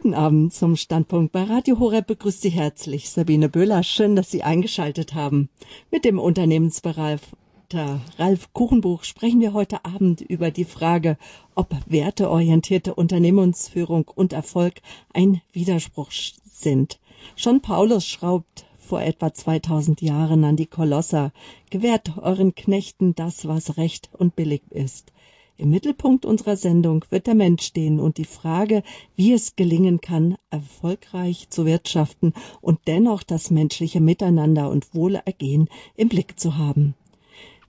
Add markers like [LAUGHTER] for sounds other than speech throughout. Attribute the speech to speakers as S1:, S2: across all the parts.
S1: Guten Abend zum Standpunkt bei Radio Horeb begrüßt Sie herzlich Sabine Böhler. Schön, dass Sie eingeschaltet haben. Mit dem Unternehmensberater Ralf Kuchenbuch sprechen wir heute Abend über die Frage, ob werteorientierte Unternehmensführung und Erfolg ein Widerspruch sind. Schon Paulus schraubt vor etwa 2000 Jahren an die Kolosser, gewährt euren Knechten das, was recht und billig ist. Im Mittelpunkt unserer Sendung wird der Mensch stehen und die Frage, wie es gelingen kann, erfolgreich zu wirtschaften und dennoch das menschliche Miteinander und Wohlergehen im Blick zu haben.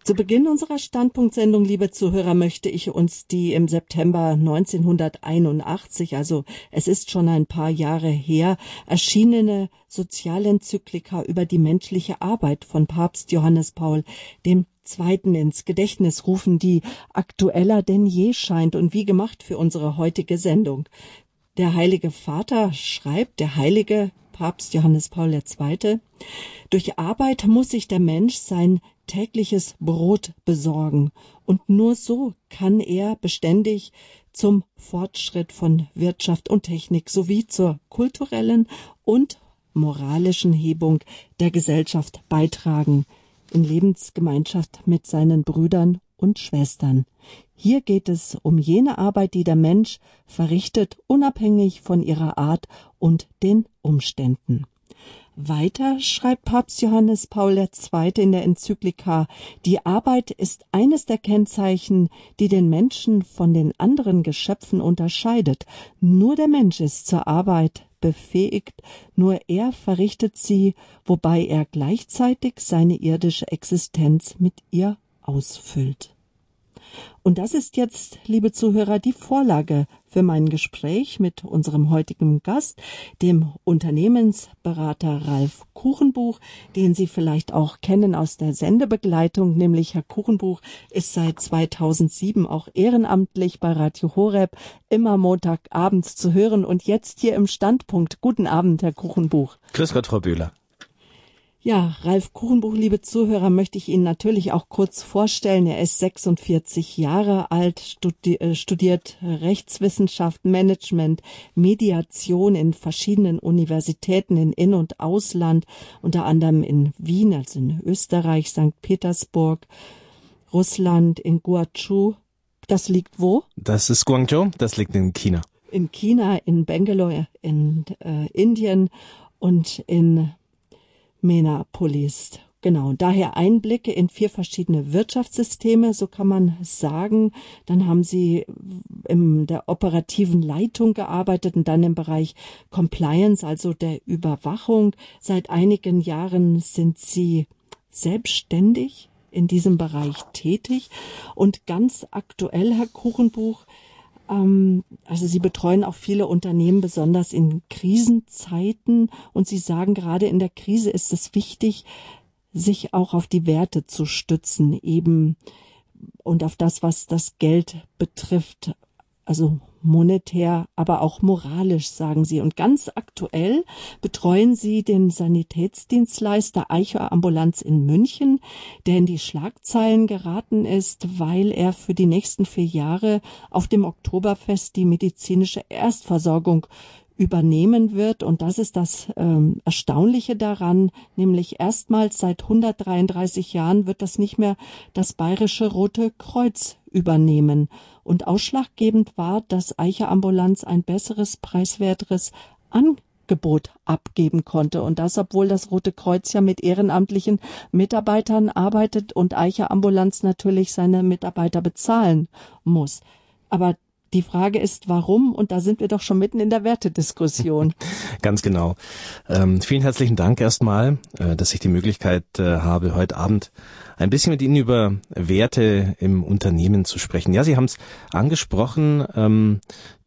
S1: Zu Beginn unserer Standpunktsendung, liebe Zuhörer, möchte ich uns die im September 1981, also es ist schon ein paar Jahre her, erschienene Sozialenzyklika über die menschliche Arbeit von Papst Johannes Paul dem zweiten ins Gedächtnis rufen, die aktueller denn je scheint und wie gemacht für unsere heutige Sendung. Der Heilige Vater schreibt, der heilige Papst Johannes Paul II. Durch Arbeit muss sich der Mensch sein tägliches Brot besorgen, und nur so kann er beständig zum Fortschritt von Wirtschaft und Technik sowie zur kulturellen und moralischen Hebung der Gesellschaft beitragen in Lebensgemeinschaft mit seinen Brüdern und Schwestern. Hier geht es um jene Arbeit, die der Mensch verrichtet, unabhängig von ihrer Art und den Umständen. Weiter schreibt Papst Johannes Paul II. in der Enzyklika, die Arbeit ist eines der Kennzeichen, die den Menschen von den anderen Geschöpfen unterscheidet. Nur der Mensch ist zur Arbeit befähigt, nur er verrichtet sie, wobei er gleichzeitig seine irdische Existenz mit ihr ausfüllt. Und das ist jetzt, liebe Zuhörer, die Vorlage für mein Gespräch mit unserem heutigen Gast, dem Unternehmensberater Ralf Kuchenbuch, den Sie vielleicht auch kennen aus der Sendebegleitung, nämlich Herr Kuchenbuch ist seit 2007 auch ehrenamtlich bei Radio Horeb immer Montagabends zu hören und jetzt hier im Standpunkt. Guten Abend, Herr Kuchenbuch.
S2: Grüß Gott, Frau Bühler.
S1: Ja, Ralf Kuchenbuch, liebe Zuhörer, möchte ich Ihnen natürlich auch kurz vorstellen. Er ist 46 Jahre alt, studi äh, studiert Rechtswissenschaft, Management, Mediation in verschiedenen Universitäten in In- und Ausland, unter anderem in Wien, also in Österreich, St. Petersburg, Russland, in Guangzhou. Das liegt wo?
S2: Das ist Guangzhou, das liegt in China.
S1: In China, in Bangalore, in äh, Indien und in Menapolis. Genau, daher Einblicke in vier verschiedene Wirtschaftssysteme, so kann man sagen. Dann haben Sie in der operativen Leitung gearbeitet und dann im Bereich Compliance, also der Überwachung. Seit einigen Jahren sind Sie selbstständig in diesem Bereich tätig und ganz aktuell, Herr Kuchenbuch, also Sie betreuen auch viele Unternehmen, besonders in Krisenzeiten. Und Sie sagen, gerade in der Krise ist es wichtig, sich auch auf die Werte zu stützen, eben und auf das, was das Geld betrifft. Also monetär, aber auch moralisch, sagen Sie. Und ganz aktuell betreuen Sie den Sanitätsdienstleister Eicher Ambulanz in München, der in die Schlagzeilen geraten ist, weil er für die nächsten vier Jahre auf dem Oktoberfest die medizinische Erstversorgung übernehmen wird. Und das ist das ähm, Erstaunliche daran, nämlich erstmals seit 133 Jahren wird das nicht mehr das Bayerische Rote Kreuz übernehmen. Und ausschlaggebend war, dass Eicher Ambulanz ein besseres, preiswerteres Angebot abgeben konnte. Und das, obwohl das Rote Kreuz ja mit ehrenamtlichen Mitarbeitern arbeitet und Eicher Ambulanz natürlich seine Mitarbeiter bezahlen muss. Aber die Frage ist, warum? Und da sind wir doch schon mitten in der Wertediskussion. [LAUGHS]
S2: Ganz genau. Ähm, vielen herzlichen Dank erstmal, äh, dass ich die Möglichkeit äh, habe, heute Abend ein bisschen mit Ihnen über Werte im Unternehmen zu sprechen. Ja, Sie haben es angesprochen. Ähm,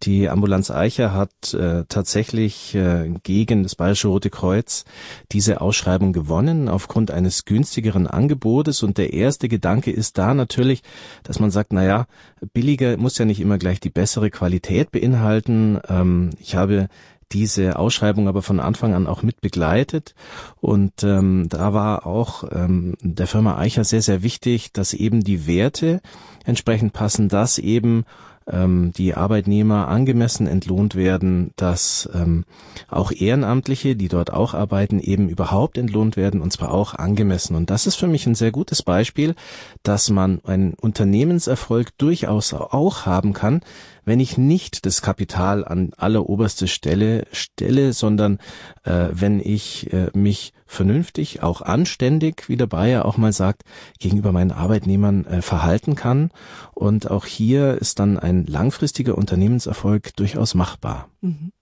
S2: die Ambulanz Eicher hat äh, tatsächlich äh, gegen das Bayerische Rote Kreuz diese Ausschreibung gewonnen aufgrund eines günstigeren Angebotes. Und der erste Gedanke ist da natürlich, dass man sagt, na ja, billiger muss ja nicht immer gleich die bessere Qualität beinhalten. Ähm, ich habe diese Ausschreibung aber von Anfang an auch mit begleitet. Und ähm, da war auch ähm, der Firma Eicher sehr, sehr wichtig, dass eben die Werte entsprechend passen, dass eben ähm, die Arbeitnehmer angemessen entlohnt werden, dass ähm, auch Ehrenamtliche, die dort auch arbeiten, eben überhaupt entlohnt werden und zwar auch angemessen. Und das ist für mich ein sehr gutes Beispiel, dass man einen Unternehmenserfolg durchaus auch haben kann, wenn ich nicht das Kapital an alleroberste Stelle stelle, sondern äh, wenn ich äh, mich vernünftig, auch anständig, wie der Bayer auch mal sagt, gegenüber meinen Arbeitnehmern äh, verhalten kann. Und auch hier ist dann ein langfristiger Unternehmenserfolg durchaus machbar. Mhm.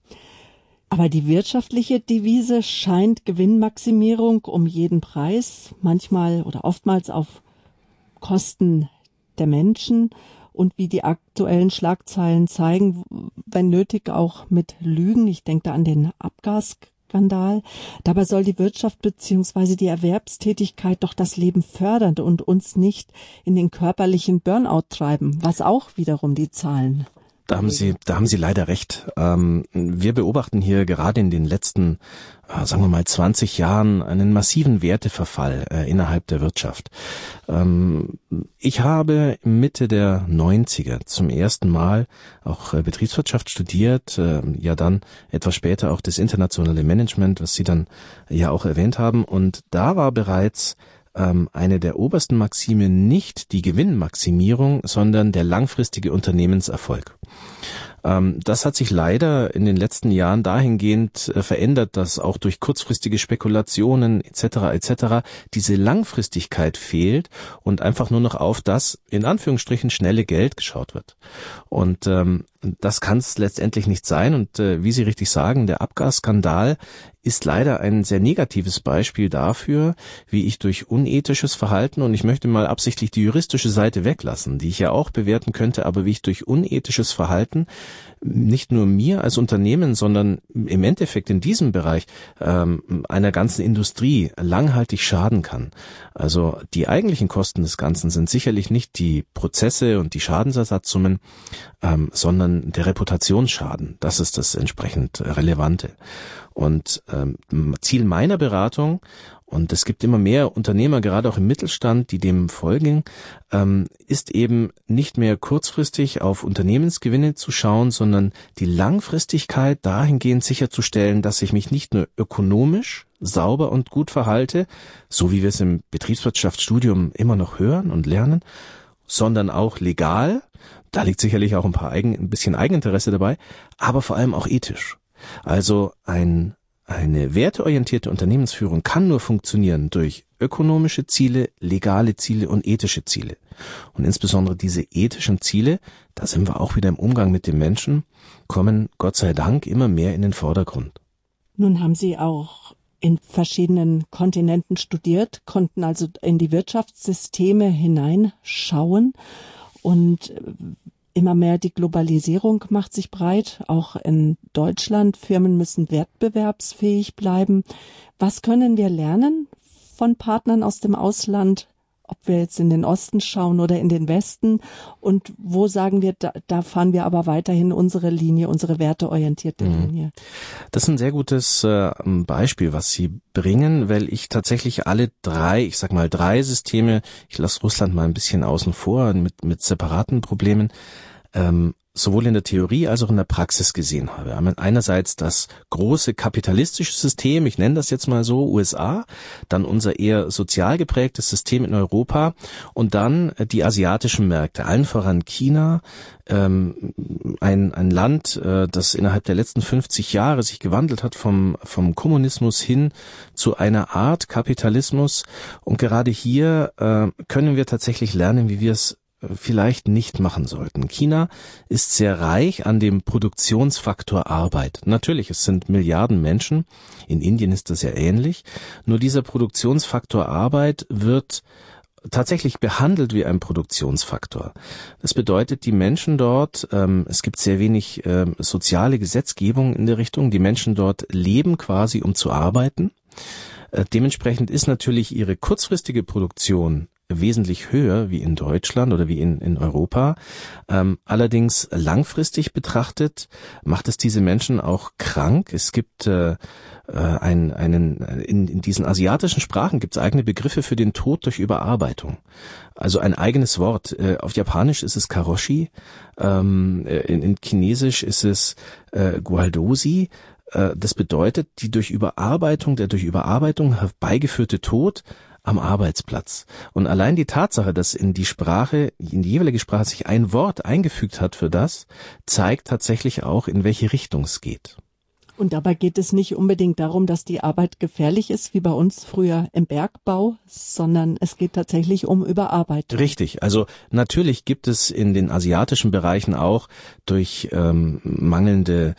S1: Aber die wirtschaftliche Devise scheint Gewinnmaximierung um jeden Preis, manchmal oder oftmals auf Kosten der Menschen und wie die aktuellen Schlagzeilen zeigen, wenn nötig auch mit Lügen. Ich denke da an den Abgasskandal. Dabei soll die Wirtschaft beziehungsweise die Erwerbstätigkeit doch das Leben fördern und uns nicht in den körperlichen Burnout treiben, was auch wiederum die Zahlen
S2: da haben Sie, da haben Sie leider recht. Ähm, wir beobachten hier gerade in den letzten, äh, sagen wir mal, 20 Jahren einen massiven Werteverfall äh, innerhalb der Wirtschaft. Ähm, ich habe Mitte der 90er zum ersten Mal auch äh, Betriebswirtschaft studiert, äh, ja dann etwas später auch das internationale Management, was Sie dann ja auch erwähnt haben. Und da war bereits ähm, eine der obersten Maxime nicht die Gewinnmaximierung, sondern der langfristige Unternehmenserfolg. Ähm, das hat sich leider in den letzten Jahren dahingehend äh, verändert, dass auch durch kurzfristige Spekulationen etc. etc. diese Langfristigkeit fehlt und einfach nur noch auf das in Anführungsstrichen schnelle Geld geschaut wird. Und ähm, das kann es letztendlich nicht sein. Und äh, wie Sie richtig sagen, der Abgasskandal ist leider ein sehr negatives Beispiel dafür, wie ich durch unethisches Verhalten, und ich möchte mal absichtlich die juristische Seite weglassen, die ich ja auch bewerten könnte, aber wie ich durch unethisches Verhalten nicht nur mir als Unternehmen, sondern im Endeffekt in diesem Bereich ähm, einer ganzen Industrie langhaltig schaden kann. Also die eigentlichen Kosten des Ganzen sind sicherlich nicht die Prozesse und die Schadensersatzsummen, ähm, sondern der Reputationsschaden. Das ist das entsprechend Relevante. Und ähm, Ziel meiner Beratung und es gibt immer mehr Unternehmer, gerade auch im Mittelstand, die dem folgen, ähm, ist eben nicht mehr kurzfristig auf Unternehmensgewinne zu schauen, sondern die Langfristigkeit dahingehend sicherzustellen, dass ich mich nicht nur ökonomisch sauber und gut verhalte, so wie wir es im Betriebswirtschaftsstudium immer noch hören und lernen, sondern auch legal. Da liegt sicherlich auch ein paar Eigen, ein bisschen Eigeninteresse dabei, aber vor allem auch ethisch. Also ein eine werteorientierte Unternehmensführung kann nur funktionieren durch ökonomische Ziele, legale Ziele und ethische Ziele. Und insbesondere diese ethischen Ziele, da sind wir auch wieder im Umgang mit den Menschen, kommen Gott sei Dank immer mehr in den Vordergrund.
S1: Nun haben Sie auch in verschiedenen Kontinenten studiert, konnten also in die Wirtschaftssysteme hineinschauen. Und immer mehr die Globalisierung macht sich breit, auch in Deutschland. Firmen müssen wettbewerbsfähig bleiben. Was können wir lernen von Partnern aus dem Ausland? ob wir jetzt in den Osten schauen oder in den Westen und wo sagen wir, da, da fahren wir aber weiterhin unsere Linie, unsere werteorientierte mhm. Linie.
S2: Das ist ein sehr gutes äh, Beispiel, was Sie bringen, weil ich tatsächlich alle drei, ich sag mal drei Systeme, ich lasse Russland mal ein bisschen außen vor mit, mit separaten Problemen, ähm, sowohl in der Theorie als auch in der Praxis gesehen habe. Einerseits das große kapitalistische System, ich nenne das jetzt mal so, USA, dann unser eher sozial geprägtes System in Europa und dann die asiatischen Märkte, allen voran China, ähm, ein, ein Land, äh, das innerhalb der letzten 50 Jahre sich gewandelt hat vom, vom Kommunismus hin zu einer Art Kapitalismus. Und gerade hier äh, können wir tatsächlich lernen, wie wir es vielleicht nicht machen sollten. China ist sehr reich an dem Produktionsfaktor Arbeit. Natürlich, es sind Milliarden Menschen. In Indien ist das ja ähnlich. Nur dieser Produktionsfaktor Arbeit wird tatsächlich behandelt wie ein Produktionsfaktor. Das bedeutet, die Menschen dort, ähm, es gibt sehr wenig äh, soziale Gesetzgebung in der Richtung, die Menschen dort leben quasi, um zu arbeiten. Äh, dementsprechend ist natürlich ihre kurzfristige Produktion wesentlich höher wie in Deutschland oder wie in, in Europa. Ähm, allerdings langfristig betrachtet macht es diese Menschen auch krank. Es gibt äh, äh, einen, einen in, in diesen asiatischen Sprachen gibt es eigene Begriffe für den Tod durch Überarbeitung. Also ein eigenes Wort. Äh, auf Japanisch ist es Karoshi, ähm, in, in Chinesisch ist es äh, Gualdosi. Äh, das bedeutet, die durch Überarbeitung, der durch Überarbeitung herbeigeführte Tod am Arbeitsplatz. Und allein die Tatsache, dass in die Sprache, in die jeweilige Sprache sich ein Wort eingefügt hat für das, zeigt tatsächlich auch, in welche Richtung es geht.
S1: Und dabei geht es nicht unbedingt darum, dass die Arbeit gefährlich ist, wie bei uns früher im Bergbau, sondern es geht tatsächlich um Überarbeitung.
S2: Richtig. Also natürlich gibt es in den asiatischen Bereichen auch durch ähm, mangelnde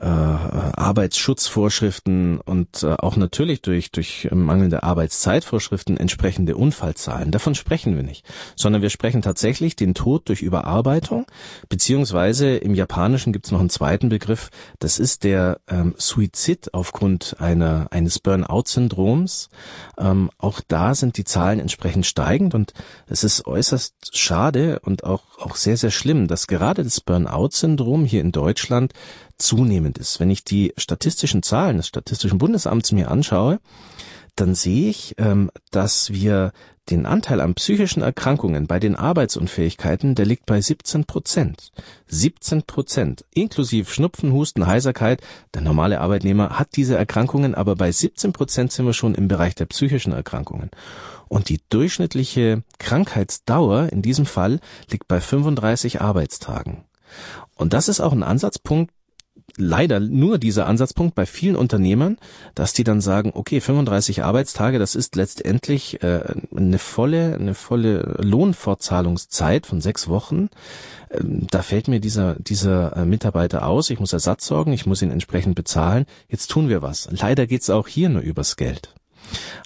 S2: äh, Arbeitsschutzvorschriften und äh, auch natürlich durch, durch mangelnde Arbeitszeitvorschriften entsprechende Unfallzahlen. Davon sprechen wir nicht, sondern wir sprechen tatsächlich den Tod durch Überarbeitung, beziehungsweise im Japanischen gibt es noch einen zweiten Begriff, das ist der ähm, Suizid aufgrund einer, eines Burnout-Syndroms. Ähm, auch da sind die Zahlen entsprechend steigend und es ist äußerst schade und auch, auch sehr, sehr schlimm, dass gerade das Burnout-Syndrom hier in Deutschland zunehmend ist. Wenn ich die statistischen Zahlen des Statistischen Bundesamts mir anschaue, dann sehe ich, ähm, dass wir den Anteil an psychischen Erkrankungen bei den Arbeitsunfähigkeiten, der liegt bei 17 Prozent. 17 Prozent, inklusive Schnupfen, Husten, Heiserkeit. Der normale Arbeitnehmer hat diese Erkrankungen, aber bei 17 Prozent sind wir schon im Bereich der psychischen Erkrankungen. Und die durchschnittliche Krankheitsdauer in diesem Fall liegt bei 35 Arbeitstagen. Und das ist auch ein Ansatzpunkt, leider nur dieser Ansatzpunkt bei vielen Unternehmern, dass die dann sagen, okay, 35 Arbeitstage, das ist letztendlich äh, eine volle, eine volle Lohnfortzahlungszeit von sechs Wochen. Ähm, da fällt mir dieser, dieser äh, Mitarbeiter aus, ich muss Ersatz sorgen, ich muss ihn entsprechend bezahlen. Jetzt tun wir was. Leider geht's auch hier nur übers Geld.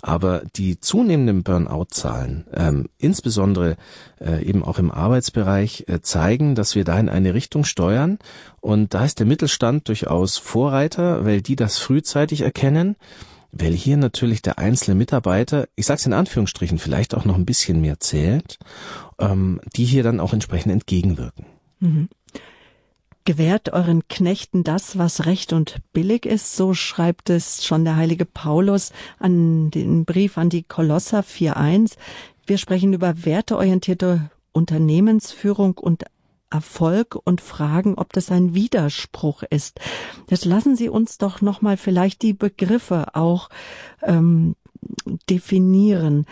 S2: Aber die zunehmenden Burnout-Zahlen, ähm, insbesondere äh, eben auch im Arbeitsbereich, äh, zeigen, dass wir da in eine Richtung steuern. Und da ist der Mittelstand durchaus Vorreiter, weil die das frühzeitig erkennen, weil hier natürlich der einzelne Mitarbeiter, ich sage es in Anführungsstrichen, vielleicht auch noch ein bisschen mehr zählt, ähm, die hier dann auch entsprechend entgegenwirken. Mhm.
S1: Gewährt euren Knechten das, was recht und billig ist, so schreibt es schon der heilige Paulus an den Brief an die Kolosser 4.1. Wir sprechen über werteorientierte Unternehmensführung und Erfolg und fragen, ob das ein Widerspruch ist. Jetzt lassen Sie uns doch noch mal vielleicht die Begriffe auch ähm, definieren.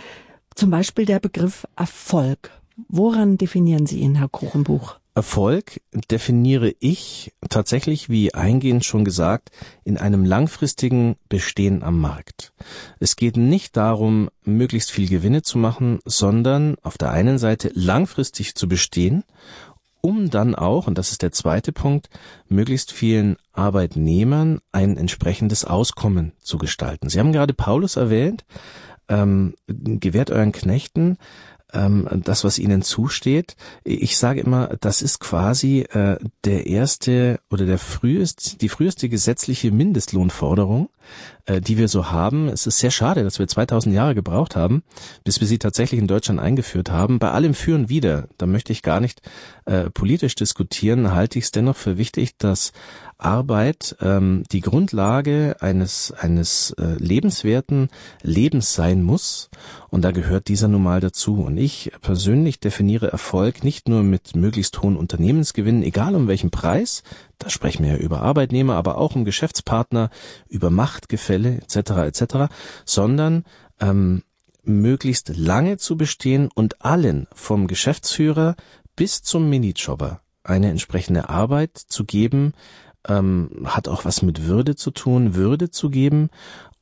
S1: Zum Beispiel der Begriff Erfolg. Woran definieren Sie ihn, Herr Kuchenbuch?
S2: Erfolg definiere ich tatsächlich, wie eingehend schon gesagt, in einem langfristigen Bestehen am Markt. Es geht nicht darum, möglichst viel Gewinne zu machen, sondern auf der einen Seite langfristig zu bestehen, um dann auch, und das ist der zweite Punkt, möglichst vielen Arbeitnehmern ein entsprechendes Auskommen zu gestalten. Sie haben gerade Paulus erwähnt, ähm, gewährt euren Knechten ähm, das, was ihnen zusteht. Ich sage immer, das ist quasi äh, der erste oder der frühest, die früheste gesetzliche Mindestlohnforderung, äh, die wir so haben. Es ist sehr schade, dass wir 2000 Jahre gebraucht haben, bis wir sie tatsächlich in Deutschland eingeführt haben. Bei allem Führen wieder, da möchte ich gar nicht äh, politisch diskutieren, halte ich es dennoch für wichtig, dass Arbeit ähm, die Grundlage eines eines äh, lebenswerten Lebens sein muss und da gehört dieser nun mal dazu und ich persönlich definiere Erfolg nicht nur mit möglichst hohen Unternehmensgewinnen, egal um welchen Preis, da sprechen wir ja über Arbeitnehmer, aber auch um Geschäftspartner, über Machtgefälle etc. etc., sondern ähm, möglichst lange zu bestehen und allen vom Geschäftsführer bis zum Minijobber eine entsprechende Arbeit zu geben, ähm, hat auch was mit Würde zu tun, Würde zu geben,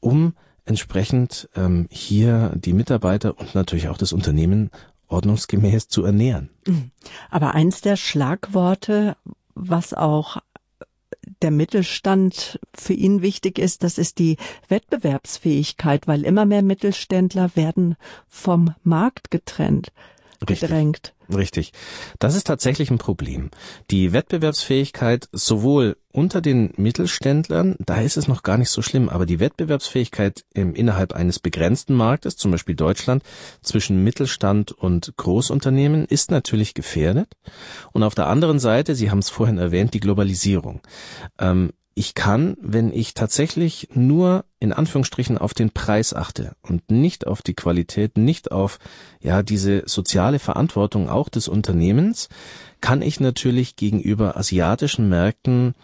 S2: um entsprechend ähm, hier die Mitarbeiter und natürlich auch das Unternehmen ordnungsgemäß zu ernähren. Mhm.
S1: Aber eins der Schlagworte, was auch der Mittelstand für ihn wichtig ist, das ist die Wettbewerbsfähigkeit, weil immer mehr Mittelständler werden vom Markt getrennt. Gedrängt.
S2: Richtig. Das ist tatsächlich ein Problem. Die Wettbewerbsfähigkeit sowohl unter den Mittelständlern, da ist es noch gar nicht so schlimm, aber die Wettbewerbsfähigkeit im, innerhalb eines begrenzten Marktes, zum Beispiel Deutschland, zwischen Mittelstand und Großunternehmen ist natürlich gefährdet. Und auf der anderen Seite, Sie haben es vorhin erwähnt, die Globalisierung. Ähm, ich kann, wenn ich tatsächlich nur in Anführungsstrichen auf den Preis achte und nicht auf die Qualität, nicht auf ja diese soziale Verantwortung auch des Unternehmens, kann ich natürlich gegenüber asiatischen Märkten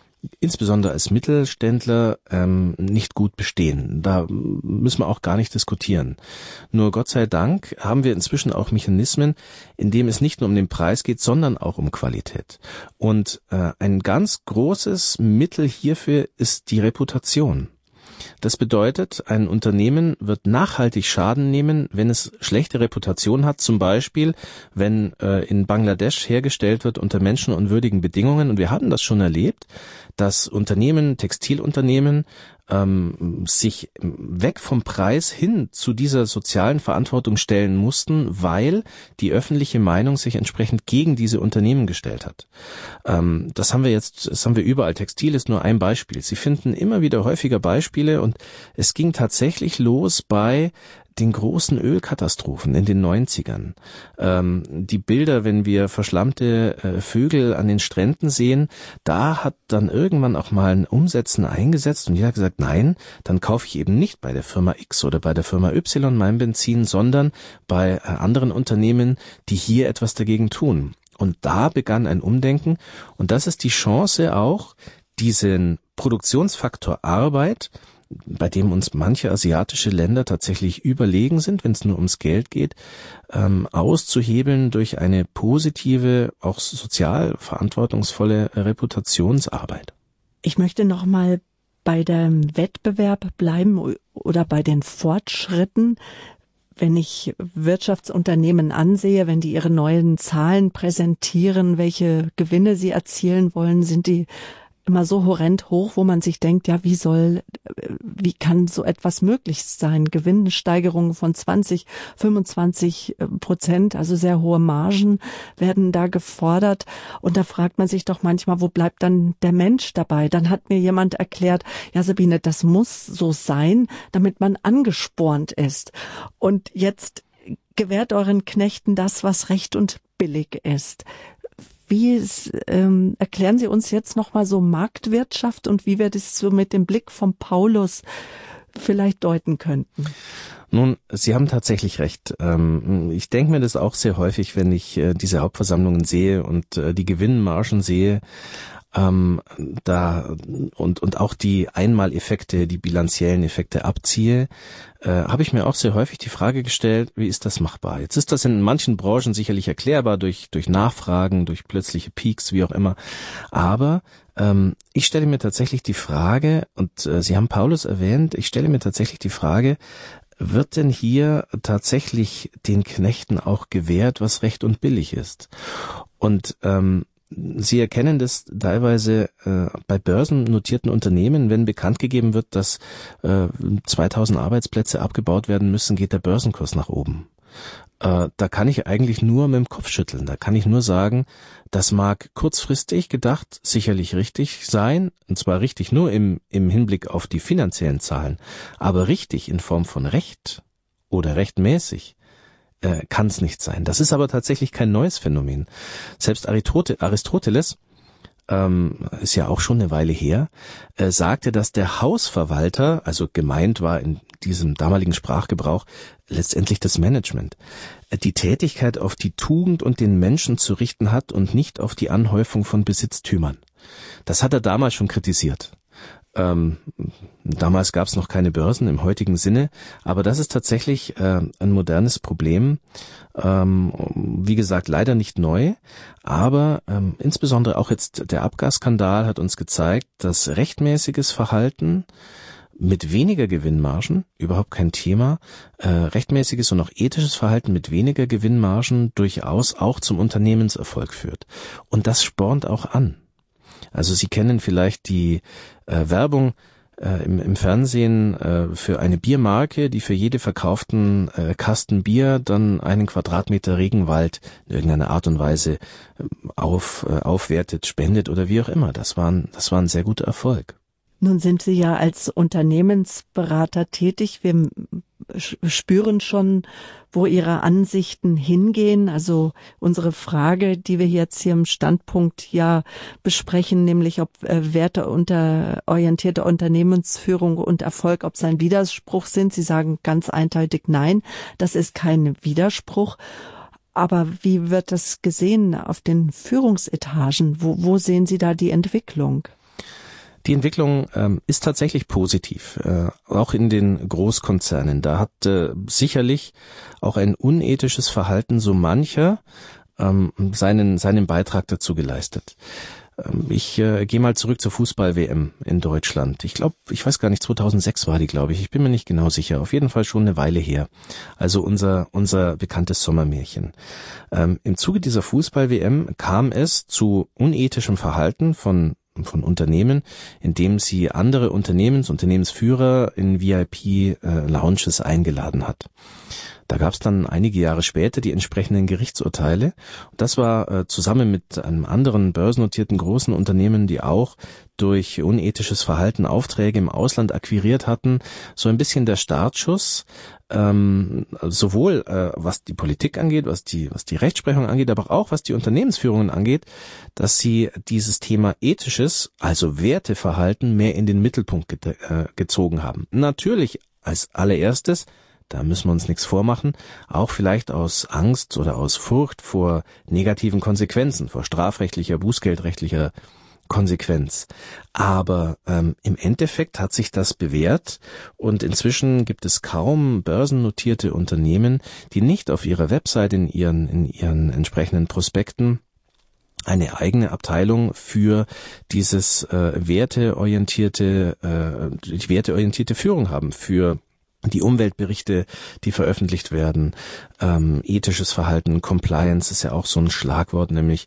S2: insbesondere als Mittelständler ähm, nicht gut bestehen. Da müssen wir auch gar nicht diskutieren. Nur Gott sei Dank haben wir inzwischen auch Mechanismen, in dem es nicht nur um den Preis geht, sondern auch um Qualität. Und äh, ein ganz großes Mittel hierfür ist die Reputation. Das bedeutet, ein Unternehmen wird nachhaltig Schaden nehmen, wenn es schlechte Reputation hat, zum Beispiel, wenn äh, in Bangladesch hergestellt wird unter menschenunwürdigen Bedingungen. Und wir haben das schon erlebt, dass Unternehmen, Textilunternehmen ähm, sich weg vom Preis hin zu dieser sozialen Verantwortung stellen mussten, weil die öffentliche Meinung sich entsprechend gegen diese Unternehmen gestellt hat. Ähm, das haben wir jetzt, das haben wir überall. Textil ist nur ein Beispiel. Sie finden immer wieder häufiger Beispiele und es ging tatsächlich los bei den großen Ölkatastrophen in den 90ern. Ähm, die Bilder, wenn wir verschlammte äh, Vögel an den Stränden sehen, da hat dann irgendwann auch mal ein Umsetzen eingesetzt und jeder hat gesagt, nein, dann kaufe ich eben nicht bei der Firma X oder bei der Firma Y mein Benzin, sondern bei äh, anderen Unternehmen, die hier etwas dagegen tun. Und da begann ein Umdenken und das ist die Chance auch, diesen Produktionsfaktor Arbeit bei dem uns manche asiatische Länder tatsächlich überlegen sind, wenn es nur ums Geld geht, ähm, auszuhebeln durch eine positive, auch sozial verantwortungsvolle Reputationsarbeit.
S1: Ich möchte noch mal bei dem Wettbewerb bleiben oder bei den Fortschritten. Wenn ich Wirtschaftsunternehmen ansehe, wenn die ihre neuen Zahlen präsentieren, welche Gewinne sie erzielen wollen, sind die immer so horrend hoch, wo man sich denkt, ja, wie soll, wie kann so etwas möglich sein? Gewinnsteigerungen von 20, 25 äh, Prozent, also sehr hohe Margen werden da gefordert. Und da fragt man sich doch manchmal, wo bleibt dann der Mensch dabei? Dann hat mir jemand erklärt, ja, Sabine, das muss so sein, damit man angespornt ist. Und jetzt gewährt euren Knechten das, was recht und billig ist. Wie ähm, erklären Sie uns jetzt nochmal so Marktwirtschaft und wie wir das so mit dem Blick von Paulus vielleicht deuten könnten?
S2: Nun, Sie haben tatsächlich recht. Ähm, ich denke mir das auch sehr häufig, wenn ich äh, diese Hauptversammlungen sehe und äh, die Gewinnmargen sehe ähm, da und und auch die Einmaleffekte, die bilanziellen Effekte abziehe, äh, habe ich mir auch sehr häufig die Frage gestellt, wie ist das machbar? Jetzt ist das in manchen Branchen sicherlich erklärbar durch durch Nachfragen, durch plötzliche Peaks, wie auch immer, aber ähm, ich stelle mir tatsächlich die Frage, und äh, Sie haben Paulus erwähnt, ich stelle mir tatsächlich die Frage, wird denn hier tatsächlich den Knechten auch gewährt, was recht und billig ist? Und ähm, Sie erkennen das teilweise äh, bei börsennotierten Unternehmen, wenn bekannt gegeben wird, dass äh, 2000 Arbeitsplätze abgebaut werden müssen, geht der Börsenkurs nach oben. Äh, da kann ich eigentlich nur mit dem Kopf schütteln. Da kann ich nur sagen, das mag kurzfristig gedacht sicherlich richtig sein, und zwar richtig nur im, im Hinblick auf die finanziellen Zahlen, aber richtig in Form von Recht oder rechtmäßig äh, kann es nicht sein. Das ist aber tatsächlich kein neues Phänomen. Selbst Aristoteles, ähm, ist ja auch schon eine Weile her, äh, sagte, dass der Hausverwalter, also gemeint war in diesem damaligen Sprachgebrauch letztendlich das Management, äh, die Tätigkeit auf die Tugend und den Menschen zu richten hat und nicht auf die Anhäufung von Besitztümern. Das hat er damals schon kritisiert. Ähm, damals gab es noch keine Börsen im heutigen Sinne, aber das ist tatsächlich äh, ein modernes Problem. Ähm, wie gesagt, leider nicht neu, aber ähm, insbesondere auch jetzt der Abgasskandal hat uns gezeigt, dass rechtmäßiges Verhalten mit weniger Gewinnmargen, überhaupt kein Thema, äh, rechtmäßiges und auch ethisches Verhalten mit weniger Gewinnmargen durchaus auch zum Unternehmenserfolg führt. Und das spornt auch an. Also Sie kennen vielleicht die äh, Werbung äh, im, im Fernsehen äh, für eine Biermarke, die für jede verkauften äh, Kasten Bier dann einen Quadratmeter Regenwald in irgendeiner Art und Weise äh, auf, äh, aufwertet, spendet oder wie auch immer. Das war ein, das war ein sehr guter Erfolg.
S1: Nun sind Sie ja als Unternehmensberater tätig. Wir spüren schon, wo Ihre Ansichten hingehen. Also unsere Frage, die wir jetzt hier im Standpunkt ja besprechen, nämlich ob äh, werteorientierte Unternehmensführung und Erfolg, ob es ein Widerspruch sind. Sie sagen ganz eindeutig nein, das ist kein Widerspruch. Aber wie wird das gesehen auf den Führungsetagen? Wo, wo sehen Sie da die Entwicklung?
S2: Die Entwicklung ähm, ist tatsächlich positiv, äh, auch in den Großkonzernen. Da hat äh, sicherlich auch ein unethisches Verhalten so mancher ähm, seinen, seinen Beitrag dazu geleistet. Ähm, ich äh, gehe mal zurück zur Fußball-WM in Deutschland. Ich glaube, ich weiß gar nicht, 2006 war die, glaube ich. Ich bin mir nicht genau sicher. Auf jeden Fall schon eine Weile her. Also unser, unser bekanntes Sommermärchen. Ähm, Im Zuge dieser Fußball-WM kam es zu unethischem Verhalten von von Unternehmen, indem sie andere Unternehmens, Unternehmensführer in VIP-Lounges äh, eingeladen hat. Da gab es dann einige Jahre später die entsprechenden Gerichtsurteile. Das war äh, zusammen mit einem anderen börsennotierten großen Unternehmen, die auch durch unethisches Verhalten Aufträge im Ausland akquiriert hatten, so ein bisschen der Startschuss, ähm, sowohl äh, was die Politik angeht, was die, was die Rechtsprechung angeht, aber auch was die Unternehmensführungen angeht, dass sie dieses Thema ethisches, also Werteverhalten mehr in den Mittelpunkt ge äh, gezogen haben. Natürlich als allererstes da müssen wir uns nichts vormachen, auch vielleicht aus Angst oder aus Furcht vor negativen Konsequenzen, vor strafrechtlicher, bußgeldrechtlicher Konsequenz. Aber ähm, im Endeffekt hat sich das bewährt und inzwischen gibt es kaum börsennotierte Unternehmen, die nicht auf ihrer Website in ihren, in ihren entsprechenden Prospekten eine eigene Abteilung für dieses äh, werteorientierte, äh, die werteorientierte Führung haben, für die Umweltberichte, die veröffentlicht werden, ähm, ethisches Verhalten, Compliance ist ja auch so ein Schlagwort, nämlich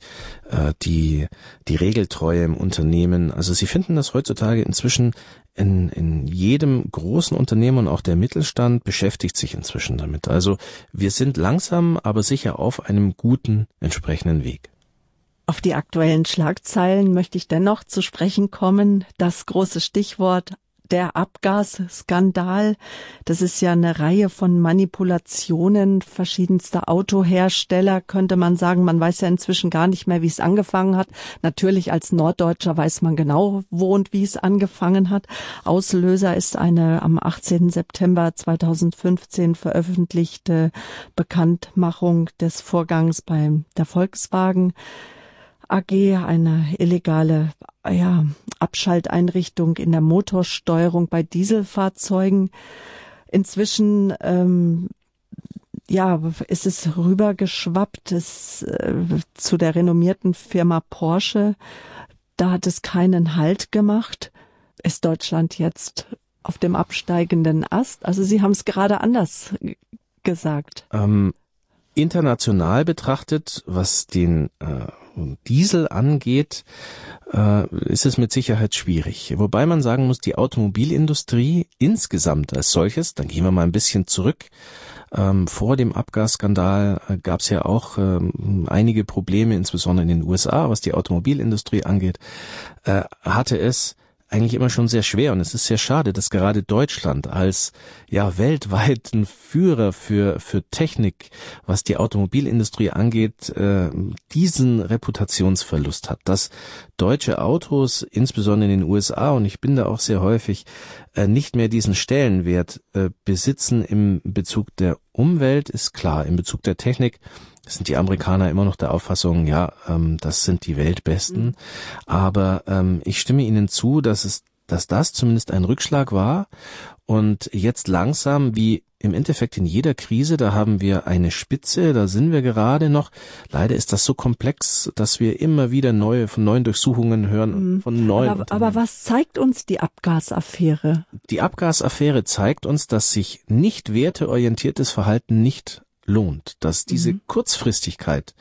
S2: äh, die die Regeltreue im Unternehmen. Also Sie finden das heutzutage inzwischen in, in jedem großen Unternehmen und auch der Mittelstand beschäftigt sich inzwischen damit. Also wir sind langsam, aber sicher auf einem guten entsprechenden Weg.
S1: Auf die aktuellen Schlagzeilen möchte ich dennoch zu sprechen kommen. Das große Stichwort der Abgasskandal. Das ist ja eine Reihe von Manipulationen verschiedenster Autohersteller, könnte man sagen. Man weiß ja inzwischen gar nicht mehr, wie es angefangen hat. Natürlich als Norddeutscher weiß man genau, wo und wie es angefangen hat. Auslöser ist eine am 18. September 2015 veröffentlichte Bekanntmachung des Vorgangs beim der Volkswagen. AG, eine illegale ja, Abschalteinrichtung in der Motorsteuerung bei Dieselfahrzeugen. Inzwischen ähm, ja, ist es rübergeschwappt ist, äh, zu der renommierten Firma Porsche. Da hat es keinen Halt gemacht. Ist Deutschland jetzt auf dem absteigenden Ast? Also Sie haben es gerade anders gesagt.
S2: Ähm, international betrachtet, was den äh, Diesel angeht, äh, ist es mit Sicherheit schwierig. Wobei man sagen muss, die Automobilindustrie insgesamt als solches, dann gehen wir mal ein bisschen zurück, ähm, vor dem Abgasskandal äh, gab es ja auch ähm, einige Probleme, insbesondere in den USA, was die Automobilindustrie angeht, äh, hatte es eigentlich immer schon sehr schwer und es ist sehr schade, dass gerade Deutschland als ja weltweiten Führer für für Technik, was die Automobilindustrie angeht, äh, diesen Reputationsverlust hat, dass deutsche Autos, insbesondere in den USA und ich bin da auch sehr häufig, äh, nicht mehr diesen Stellenwert äh, besitzen im Bezug der Umwelt, ist klar, im Bezug der Technik sind die Amerikaner immer noch der Auffassung, ja, ähm, das sind die Weltbesten. Mhm. Aber ähm, ich stimme Ihnen zu, dass es, dass das zumindest ein Rückschlag war und jetzt langsam wie im Endeffekt in jeder Krise, da haben wir eine Spitze, da sind wir gerade noch. Leider ist das so komplex, dass wir immer wieder neue, von neuen Durchsuchungen hören, mhm. von neuen.
S1: Aber, aber was zeigt uns die Abgasaffäre?
S2: Die Abgasaffäre zeigt uns, dass sich nicht werteorientiertes Verhalten nicht lohnt, dass diese mhm. Kurzfristigkeit,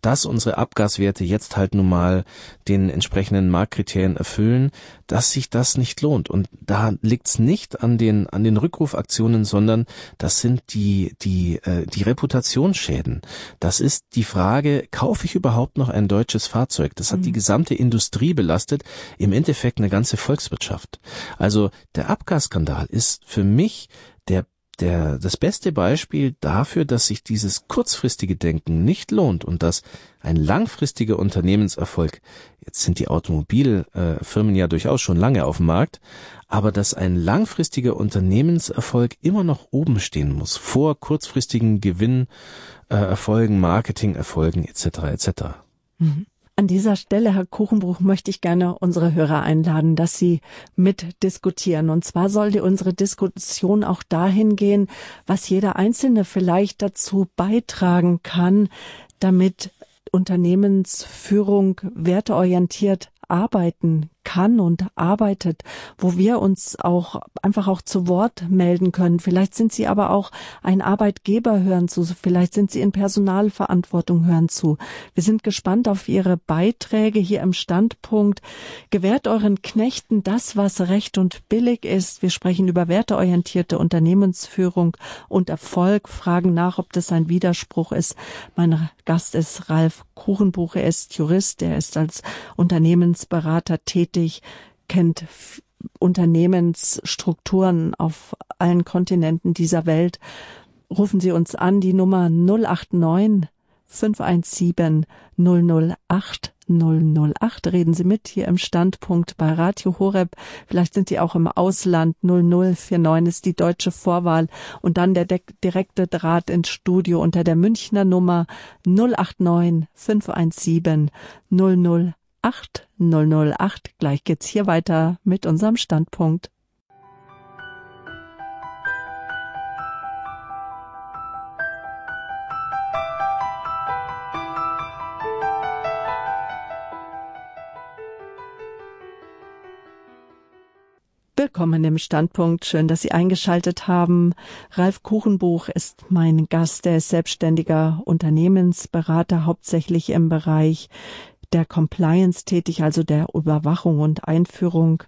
S2: dass unsere Abgaswerte jetzt halt nun mal den entsprechenden Marktkriterien erfüllen, dass sich das nicht lohnt. Und da liegt's nicht an den an den Rückrufaktionen, sondern das sind die die äh, die Reputationsschäden. Das ist die Frage, kaufe ich überhaupt noch ein deutsches Fahrzeug? Das hat mhm. die gesamte Industrie belastet, im Endeffekt eine ganze Volkswirtschaft. Also der Abgasskandal ist für mich der der, das beste Beispiel dafür, dass sich dieses kurzfristige Denken nicht lohnt und dass ein langfristiger Unternehmenserfolg, jetzt sind die Automobilfirmen ja durchaus schon lange auf dem Markt, aber dass ein langfristiger Unternehmenserfolg immer noch oben stehen muss, vor kurzfristigen Gewinnerfolgen, Marketingerfolgen etc. etc.
S1: Mhm. An dieser Stelle, Herr Kuchenbruch, möchte ich gerne unsere Hörer einladen, dass sie mitdiskutieren. Und zwar sollte unsere Diskussion auch dahin gehen, was jeder Einzelne vielleicht dazu beitragen kann, damit Unternehmensführung werteorientiert arbeiten kann und arbeitet, wo wir uns auch einfach auch zu Wort melden können. Vielleicht sind Sie aber auch ein Arbeitgeber hören zu, vielleicht sind Sie in Personalverantwortung hören zu. Wir sind gespannt auf Ihre Beiträge hier im Standpunkt. Gewährt euren Knechten das, was recht und billig ist. Wir sprechen über werteorientierte Unternehmensführung und Erfolg, fragen nach, ob das ein Widerspruch ist. Mein Gast ist Ralf Kuchenbuch. Er ist Jurist, er ist als Unternehmensberater tätig wichtig, kennt Unternehmensstrukturen auf allen Kontinenten dieser Welt. Rufen Sie uns an, die Nummer 089 517 008 008. Reden Sie mit hier im Standpunkt bei Radio Horeb. Vielleicht sind Sie auch im Ausland. 0049 ist die deutsche Vorwahl und dann der direkte Draht ins Studio unter der Münchner Nummer 089 517 008 8008. Gleich geht's hier weiter mit unserem Standpunkt. Willkommen im Standpunkt. Schön, dass Sie eingeschaltet haben. Ralf Kuchenbuch ist mein Gast. Er ist selbstständiger Unternehmensberater, hauptsächlich im Bereich der Compliance tätig, also der Überwachung und Einführung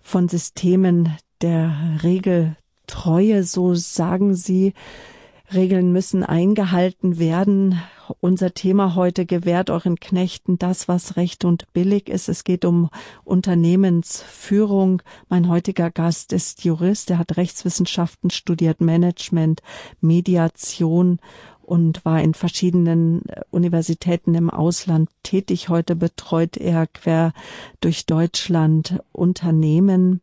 S1: von Systemen der Regeltreue, so sagen Sie. Regeln müssen eingehalten werden. Unser Thema heute gewährt euren Knechten das, was recht und billig ist. Es geht um Unternehmensführung. Mein heutiger Gast ist Jurist. Er hat Rechtswissenschaften studiert, Management, Mediation und war in verschiedenen äh, Universitäten im Ausland tätig. Heute betreut er quer durch Deutschland Unternehmen.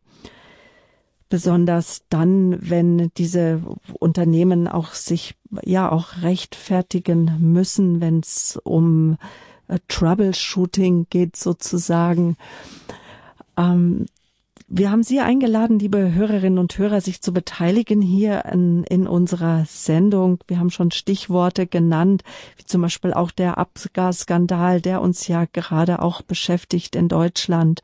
S1: Besonders dann, wenn diese Unternehmen auch sich ja auch rechtfertigen müssen, wenn es um äh, Troubleshooting geht sozusagen. Ähm, wir haben Sie eingeladen, liebe Hörerinnen und Hörer, sich zu beteiligen hier in, in unserer Sendung. Wir haben schon Stichworte genannt, wie zum Beispiel auch der Abgasskandal, der uns ja gerade auch beschäftigt in Deutschland.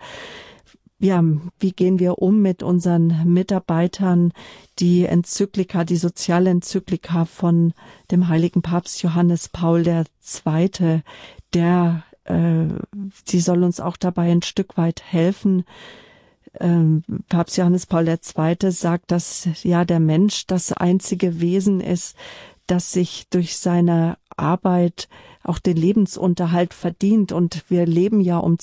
S1: Ja, wie gehen wir um mit unseren Mitarbeitern? Die Enzyklika, die Sozialenzyklika von dem heiligen Papst Johannes Paul II., der, äh, die soll uns auch dabei ein Stück weit helfen, ähm, Papst Johannes Paul II. sagt, dass ja der Mensch das einzige Wesen ist, das sich durch seine Arbeit auch den Lebensunterhalt verdient. Und wir leben ja um,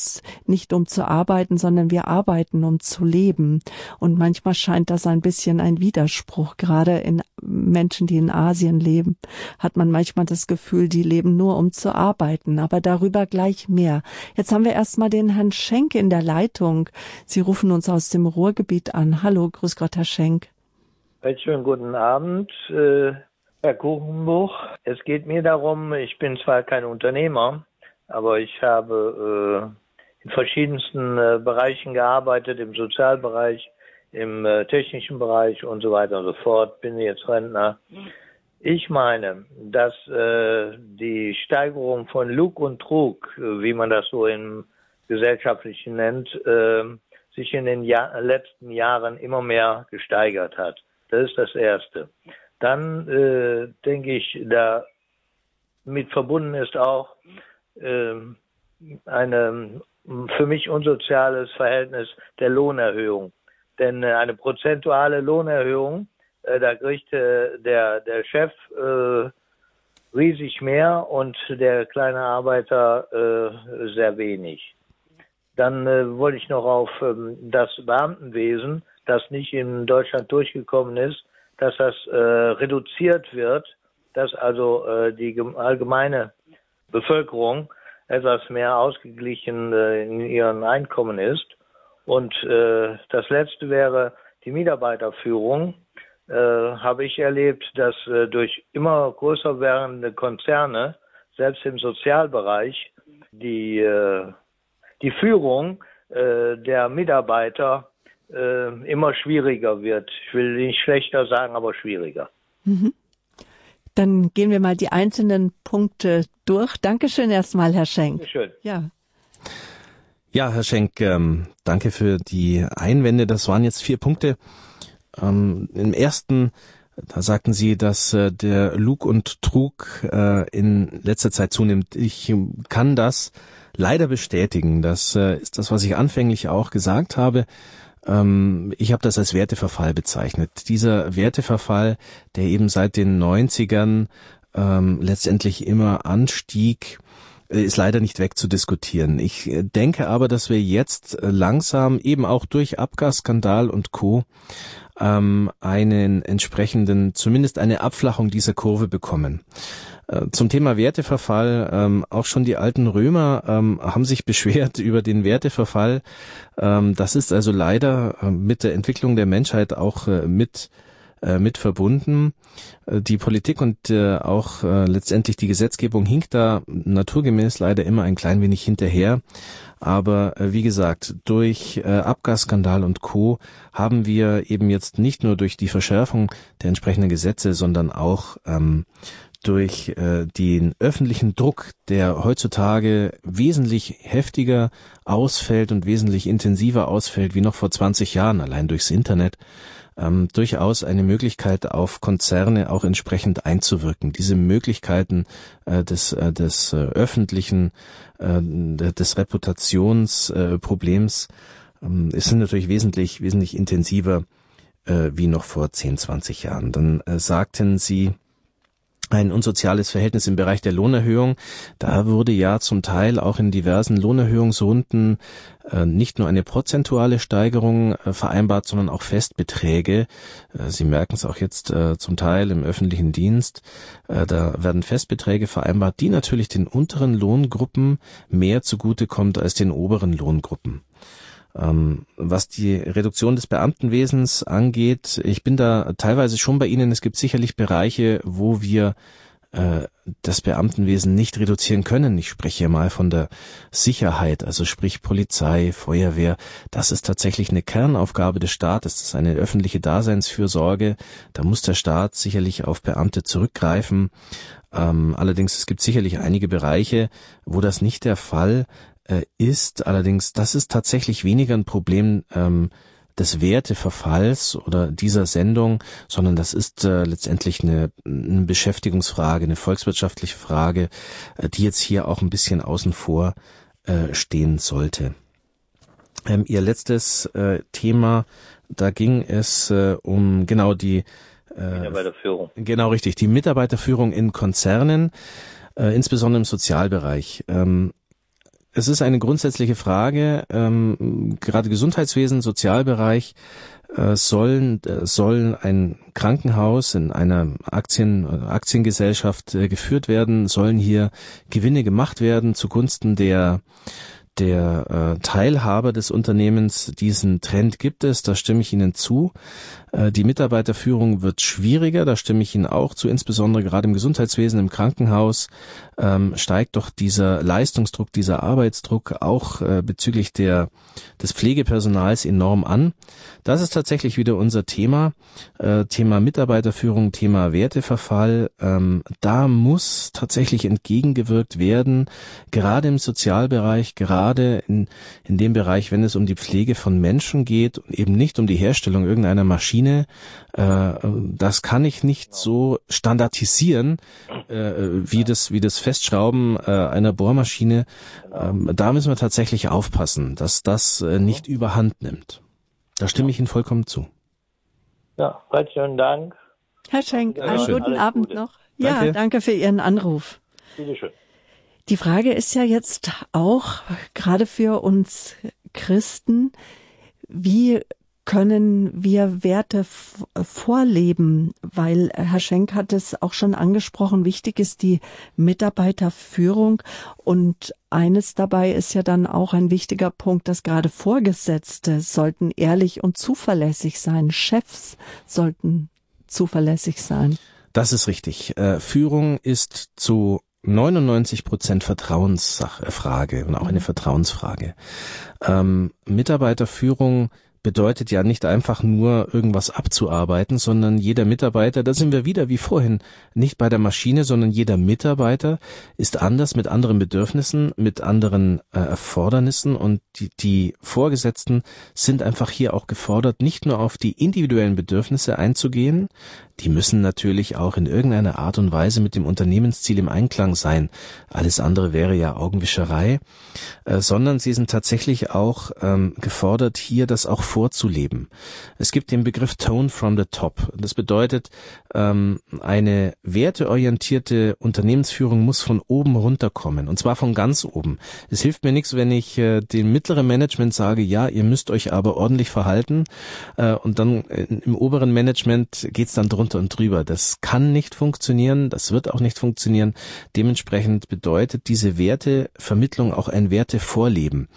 S1: nicht um zu arbeiten, sondern wir arbeiten um zu leben. Und manchmal scheint das ein bisschen ein Widerspruch. Gerade in Menschen, die in Asien leben, hat man manchmal das Gefühl, die leben nur um zu arbeiten. Aber darüber gleich mehr. Jetzt haben wir erstmal den Herrn Schenk in der Leitung. Sie rufen uns aus dem Ruhrgebiet an. Hallo, grüß Gott, Herr Schenk.
S3: Schönen guten Abend. Äh, Herr Kuchenbuch, es geht mir darum, ich bin zwar kein Unternehmer, aber ich habe äh, in verschiedensten äh, Bereichen gearbeitet, im Sozialbereich, im äh, technischen Bereich und so weiter und so fort, bin jetzt Rentner. Ich meine, dass äh, die Steigerung von Lug und Trug, wie man das so im gesellschaftlichen nennt, äh, sich in den Jahr letzten Jahren immer mehr gesteigert hat. Das ist das Erste. Dann äh, denke ich, da mit verbunden ist auch äh, eine für mich unsoziales Verhältnis der Lohnerhöhung. Denn äh, eine prozentuale Lohnerhöhung, äh, da kriegt äh, der, der Chef äh, riesig mehr und der kleine Arbeiter äh, sehr wenig. Dann äh, wollte ich noch auf ähm, das Beamtenwesen, das nicht in Deutschland durchgekommen ist, dass das äh, reduziert wird, dass also äh, die allgemeine Bevölkerung etwas mehr ausgeglichen äh, in ihren Einkommen ist. Und äh, das letzte wäre die Mitarbeiterführung. Äh, habe ich erlebt, dass äh, durch immer größer werdende Konzerne, selbst im Sozialbereich, die, äh, die Führung äh, der Mitarbeiter äh, immer schwieriger wird. Ich will nicht schlechter sagen, aber schwieriger. Mhm.
S1: Dann gehen wir mal die einzelnen Punkte durch. Dankeschön erstmal, Herr Schenk.
S3: Dankeschön.
S1: Ja.
S2: Ja, Herr Schenk, ähm, danke für die Einwände. Das waren jetzt vier Punkte. Ähm, Im ersten, da sagten Sie, dass äh, der Lug und Trug äh, in letzter Zeit zunimmt. Ich kann das leider bestätigen. Das äh, ist das, was ich anfänglich auch gesagt habe. Ähm, ich habe das als Werteverfall bezeichnet. Dieser Werteverfall, der eben seit den 90ern ähm, letztendlich immer anstieg, äh, ist leider nicht wegzudiskutieren. Ich äh, denke aber, dass wir jetzt äh, langsam eben auch durch Abgasskandal und Co. Ähm, einen entsprechenden, zumindest eine Abflachung dieser Kurve bekommen. Äh, zum Thema Werteverfall, ähm, auch schon die alten Römer ähm, haben sich [LAUGHS] beschwert über den Werteverfall. Ähm, das ist also leider äh, mit der Entwicklung der Menschheit auch äh, mit äh, mit verbunden. Die Politik und auch letztendlich die Gesetzgebung hinkt da naturgemäß leider immer ein klein wenig hinterher. Aber wie gesagt, durch Abgasskandal und Co. haben wir eben jetzt nicht nur durch die Verschärfung der entsprechenden Gesetze, sondern auch ähm, durch äh, den öffentlichen Druck, der heutzutage wesentlich heftiger ausfällt und wesentlich intensiver ausfällt wie noch vor 20 Jahren, allein durchs Internet, ähm, durchaus eine Möglichkeit auf Konzerne auch entsprechend einzuwirken. Diese Möglichkeiten äh, des, äh, des äh, öffentlichen, äh, des Reputationsproblems äh, sind natürlich wesentlich, wesentlich intensiver äh, wie noch vor 10, 20 Jahren. Dann äh, sagten Sie, ein unsoziales Verhältnis im Bereich der Lohnerhöhung. Da wurde ja zum Teil auch in diversen Lohnerhöhungsrunden äh, nicht nur eine prozentuale Steigerung äh, vereinbart, sondern auch Festbeträge. Äh, Sie merken es auch jetzt zum Teil im öffentlichen Dienst. Da werden Festbeträge vereinbart, die natürlich den unteren Lohngruppen mehr zugutekommt als den oberen Lohngruppen. Ähm, was die Reduktion des Beamtenwesens angeht, ich bin da teilweise schon bei Ihnen. Es gibt sicherlich Bereiche, wo wir äh, das Beamtenwesen nicht reduzieren können. Ich spreche hier mal von der Sicherheit, also sprich Polizei, Feuerwehr. Das ist tatsächlich eine Kernaufgabe des Staates. Das ist eine öffentliche Daseinsfürsorge. Da muss der Staat sicherlich auf Beamte zurückgreifen. Ähm, allerdings, es gibt sicherlich einige Bereiche, wo das nicht der Fall äh, ist allerdings, das ist tatsächlich weniger ein Problem ähm, des Werteverfalls oder dieser Sendung, sondern das ist äh, letztendlich eine, eine Beschäftigungsfrage, eine volkswirtschaftliche Frage, äh, die jetzt hier auch ein bisschen außen vor äh, stehen sollte. Ähm, ihr letztes äh, Thema, da ging es äh, um genau die
S3: äh, Mitarbeiterführung.
S2: Genau richtig, die Mitarbeiterführung in Konzernen, äh, insbesondere im Sozialbereich. Ähm, es ist eine grundsätzliche Frage. Ähm, gerade Gesundheitswesen, Sozialbereich äh, sollen äh, sollen ein Krankenhaus in einer Aktien Aktiengesellschaft äh, geführt werden, sollen hier Gewinne gemacht werden zugunsten der der äh, Teilhaber des Unternehmens. Diesen Trend gibt es, da stimme ich Ihnen zu. Äh, die Mitarbeiterführung wird schwieriger, da stimme ich Ihnen auch zu, insbesondere gerade im Gesundheitswesen, im Krankenhaus ähm, steigt doch dieser Leistungsdruck, dieser Arbeitsdruck auch äh, bezüglich der, des Pflegepersonals enorm an. Das ist tatsächlich wieder unser Thema, äh, Thema Mitarbeiterführung, Thema Werteverfall. Ähm, da muss tatsächlich entgegengewirkt werden, gerade im Sozialbereich, gerade in, in dem Bereich, wenn es um die Pflege von Menschen geht und eben nicht um die Herstellung irgendeiner Maschine, äh, das kann ich nicht so standardisieren, äh, wie das, wie das Festschrauben äh, einer Bohrmaschine. Ähm, da müssen wir tatsächlich aufpassen, dass das äh, nicht überhand nimmt. Da stimme ich Ihnen vollkommen zu.
S3: Ja, recht schönen Dank.
S1: Herr Schenk, einen
S2: schön.
S1: guten
S3: Alles
S1: Abend
S3: Gute.
S1: noch. Ja,
S2: Danke.
S1: danke für Ihren Anruf.
S3: Bitteschön.
S1: Die Frage ist ja jetzt auch, gerade für uns Christen, wie können wir Werte f- vorleben? Weil Herr Schenk hat es auch schon angesprochen, wichtig ist die Mitarbeiterführung und eines dabei ist ja dann auch ein wichtiger Punkt, dass gerade Vorgesetzte sollten ehrlich und zuverlässig sein, Chefs sollten zuverlässig sein.
S2: Das ist richtig. Äh, Führung ist zu 99 Prozent Vertrauensfrage und auch eine Vertrauensfrage. Ähm, Mitarbeiterführung bedeutet ja nicht einfach nur irgendwas abzuarbeiten, sondern jeder Mitarbeiter, da sind wir wieder wie vorhin, nicht bei der Maschine, sondern jeder Mitarbeiter ist anders mit anderen Bedürfnissen, mit anderen äh, Erfordernissen und die, die Vorgesetzten sind einfach hier auch gefordert, nicht nur auf die individuellen Bedürfnisse einzugehen, die müssen natürlich auch in irgendeiner Art und Weise mit dem Unternehmensziel im Einklang sein. Alles andere wäre ja Augenwischerei, äh, sondern sie sind tatsächlich auch ähm, gefordert, hier das auch vorzuleben. Es gibt den Begriff Tone from the Top. Das bedeutet, ähm, eine werteorientierte Unternehmensführung muss von oben runterkommen und zwar von ganz oben. Es hilft mir nichts, wenn ich äh, dem mittleren Management sage, ja, ihr müsst euch aber ordentlich verhalten äh, und dann äh, im oberen Management geht's dann drunter und drüber. Das kann nicht funktionieren, das wird auch nicht funktionieren. Dementsprechend bedeutet diese Wertevermittlung auch ein Wertevorleben.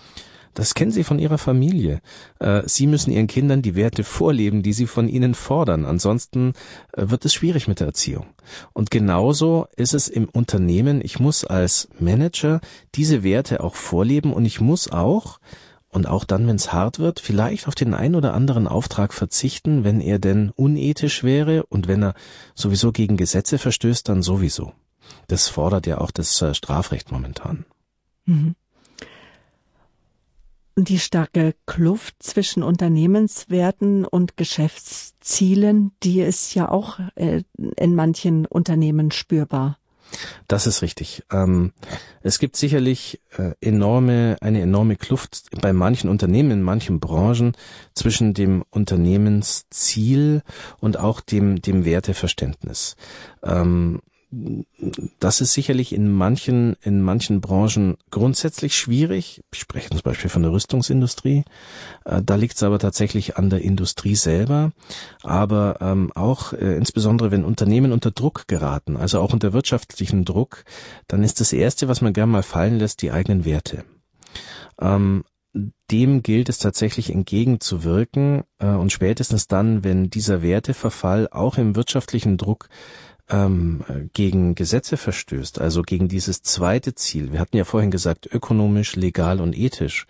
S2: Das kennen Sie von Ihrer Familie. Äh, Sie müssen Ihren Kindern die Werte vorleben, die Sie von ihnen fordern. Ansonsten äh, wird es schwierig mit der Erziehung. Und genauso ist es im Unternehmen. Ich muss als Manager diese Werte auch vorleben und ich muss auch und auch dann, wenn es hart wird, vielleicht auf den ein oder anderen Auftrag verzichten, wenn er denn unethisch wäre und wenn er sowieso gegen Gesetze verstößt, dann sowieso. Das fordert ja auch das äh, Strafrecht momentan.
S1: Und die starke Kluft zwischen Unternehmenswerten und Geschäftszielen, die ist ja auch äh, in manchen Unternehmen spürbar.
S2: Das ist richtig. Ähm, es gibt sicherlich äh, enorme, eine enorme Kluft bei manchen Unternehmen, in manchen Branchen zwischen dem Unternehmensziel und auch dem, dem Werteverständnis. Ähm, das ist sicherlich in manchen, in manchen Branchen grundsätzlich schwierig. Ich spreche zum Beispiel von der Rüstungsindustrie. Äh, Da liegt es aber tatsächlich an der Industrie selber. Aber ähm, auch äh, insbesondere, wenn Unternehmen unter Druck geraten, also auch unter wirtschaftlichen Druck, dann ist das Erste, was man gern mal fallen lässt, die eigenen Werte. Ähm, dem gilt es tatsächlich entgegenzuwirken äh, und spätestens dann, wenn dieser Werteverfall auch im wirtschaftlichen Druck ähm, gegen Gesetze verstößt, also gegen dieses zweite Ziel. Wir hatten ja vorhin gesagt, ökonomisch, legal und ethisch.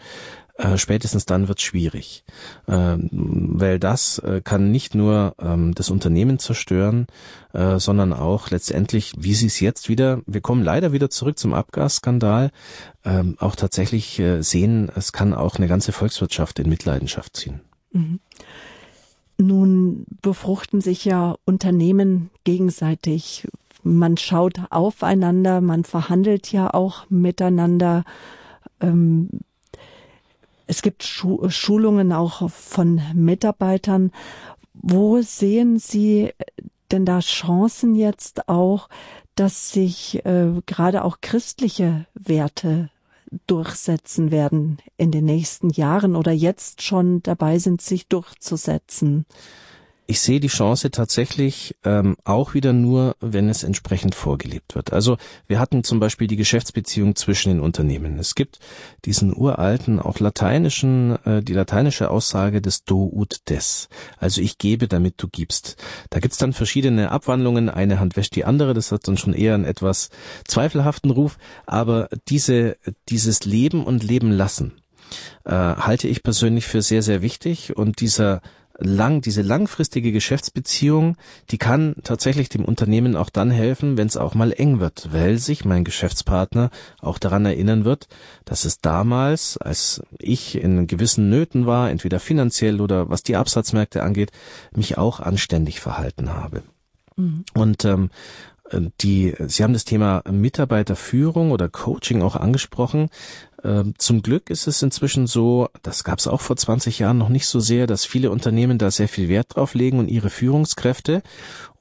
S2: Äh, spätestens dann wird schwierig, ähm, weil das äh, kann nicht nur ähm, das Unternehmen zerstören, äh, sondern auch letztendlich, wie Sie es jetzt wieder, wir kommen leider wieder zurück zum Abgasskandal, ähm, auch tatsächlich äh, sehen, es kann auch eine ganze Volkswirtschaft in Mitleidenschaft ziehen.
S1: Nun befruchten sich ja Unternehmen gegenseitig. Man schaut aufeinander, man verhandelt ja auch miteinander. Ähm, es gibt Schu Schulungen auch von Mitarbeitern. Wo sehen Sie denn da Chancen jetzt auch, dass sich äh, gerade auch christliche Werte durchsetzen werden in den nächsten Jahren oder jetzt schon dabei sind, sich durchzusetzen?
S2: Ich sehe die Chance tatsächlich ähm, auch wieder nur, wenn es entsprechend vorgelebt wird. Also wir hatten zum Beispiel die Geschäftsbeziehung zwischen den Unternehmen. Es gibt diesen uralten, auch lateinischen, äh, die lateinische Aussage des Do ut des. Also ich gebe, damit du gibst. Da gibt's dann verschiedene Abwandlungen. Eine Hand wäscht die andere. Das hat dann schon eher einen etwas zweifelhaften Ruf. Aber diese, dieses Leben und Leben lassen äh, halte ich persönlich für sehr, sehr wichtig. Und dieser lang, diese langfristige Geschäftsbeziehung, die kann tatsächlich dem Unternehmen auch dann helfen, wenn es auch mal eng wird, weil sich mein Geschäftspartner auch daran erinnern wird, dass es damals, als ich in gewissen Nöten war, entweder finanziell oder was die Absatzmärkte angeht, mich auch anständig verhalten habe. Mhm. Und ähm, die, Sie haben das Thema Mitarbeiterführung oder Coaching auch angesprochen. Ähm, zum Glück ist es inzwischen so, das gab es auch vor 20 Jahren noch nicht so sehr, dass viele Unternehmen da sehr viel Wert drauf legen und ihre Führungskräfte.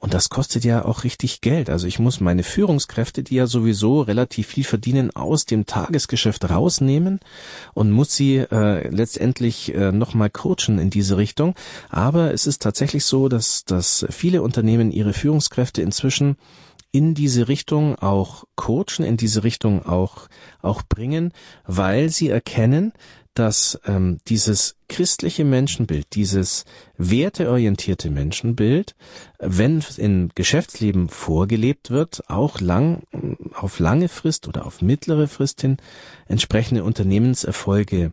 S2: Und das kostet ja auch richtig Geld. Also ich muss meine Führungskräfte, die ja sowieso relativ viel verdienen, aus dem Tagesgeschäft rausnehmen und muss sie äh, letztendlich äh, nochmal coachen in diese Richtung. Aber es ist tatsächlich so, dass, dass viele Unternehmen ihre Führungskräfte inzwischen in diese Richtung auch coachen, in diese Richtung auch, auch bringen, weil sie erkennen, dass ähm, dieses christliche Menschenbild, dieses werteorientierte Menschenbild, wenn in Geschäftsleben vorgelebt wird, auch lang, auf lange Frist oder auf mittlere Frist hin entsprechende Unternehmenserfolge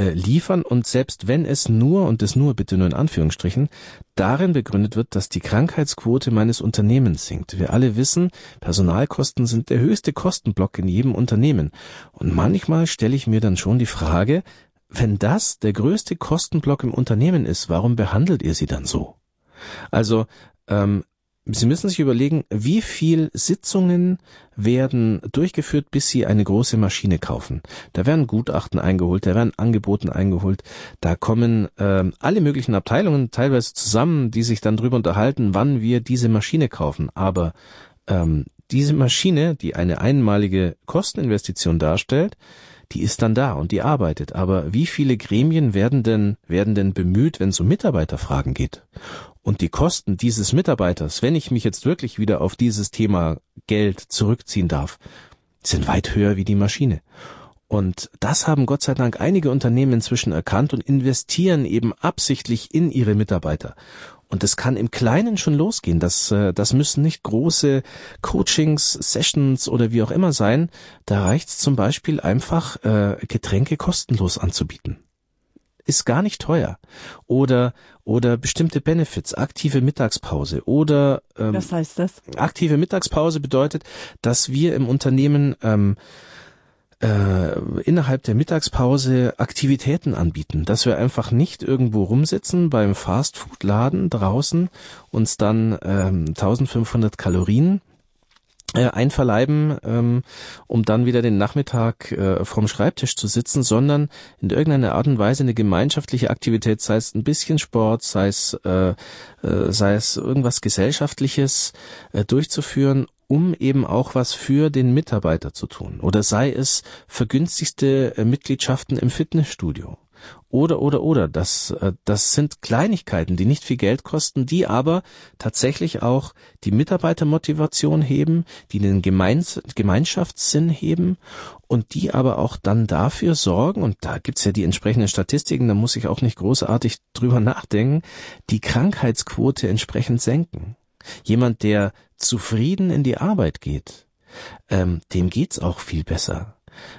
S2: äh, liefern und selbst wenn es nur, und das nur bitte nur in Anführungsstrichen, darin begründet wird, dass die Krankheitsquote meines Unternehmens sinkt. Wir alle wissen, Personalkosten sind der höchste Kostenblock in jedem Unternehmen. Und manchmal stelle ich mir dann schon die Frage, wenn das der größte Kostenblock im Unternehmen ist, warum behandelt ihr sie dann so? Also ähm, Sie müssen sich überlegen, wie viel Sitzungen werden durchgeführt, bis Sie eine große Maschine kaufen. Da werden Gutachten eingeholt, da werden Angeboten eingeholt, da kommen äh, alle möglichen Abteilungen teilweise zusammen, die sich dann drüber unterhalten, wann wir diese Maschine kaufen. Aber ähm, diese Maschine, die eine einmalige Kosteninvestition darstellt, die ist dann da und die arbeitet. Aber wie viele Gremien werden denn, werden denn bemüht, wenn es um Mitarbeiterfragen geht? Und die Kosten dieses Mitarbeiters, wenn ich mich jetzt wirklich wieder auf dieses Thema Geld zurückziehen darf, sind weit höher wie die Maschine. Und das haben Gott sei Dank einige Unternehmen inzwischen erkannt und investieren eben absichtlich in ihre Mitarbeiter. Und das kann im Kleinen schon losgehen. Das, äh, das müssen nicht große Coachings, Sessions oder wie auch immer sein. Da reicht es zum Beispiel einfach, äh, Getränke kostenlos anzubieten ist gar nicht teuer. Oder oder bestimmte Benefits, aktive Mittagspause oder
S1: ähm, Was heißt das?
S2: Aktive Mittagspause bedeutet, dass wir im Unternehmen ähm, äh, innerhalb der Mittagspause Aktivitäten anbieten, dass wir einfach nicht irgendwo rumsitzen beim Fastfood-Laden draußen, uns dann ähm, 1500 Kalorien einverleiben, ähm, um dann wieder den Nachmittag äh, vorm Schreibtisch zu sitzen, sondern in irgendeiner Art und Weise eine gemeinschaftliche Aktivität, sei es ein bisschen Sport, sei es, äh, äh, sei es irgendwas Gesellschaftliches äh, durchzuführen, um eben auch was für den Mitarbeiter zu tun. Oder sei es vergünstigste äh, Mitgliedschaften im Fitnessstudio oder, oder, oder. Das, äh, das sind Kleinigkeiten, die nicht viel Geld kosten, die aber tatsächlich auch die Mitarbeitermotivation heben, die den Gemeins Gemeinschaftssinn heben und die aber auch dann dafür sorgen, und da gibt's ja die entsprechenden Statistiken, da muss ich auch nicht großartig drüber nachdenken, die Krankheitsquote entsprechend senken. Jemand, der zufrieden in die Arbeit geht, ähm, dem geht's auch viel besser.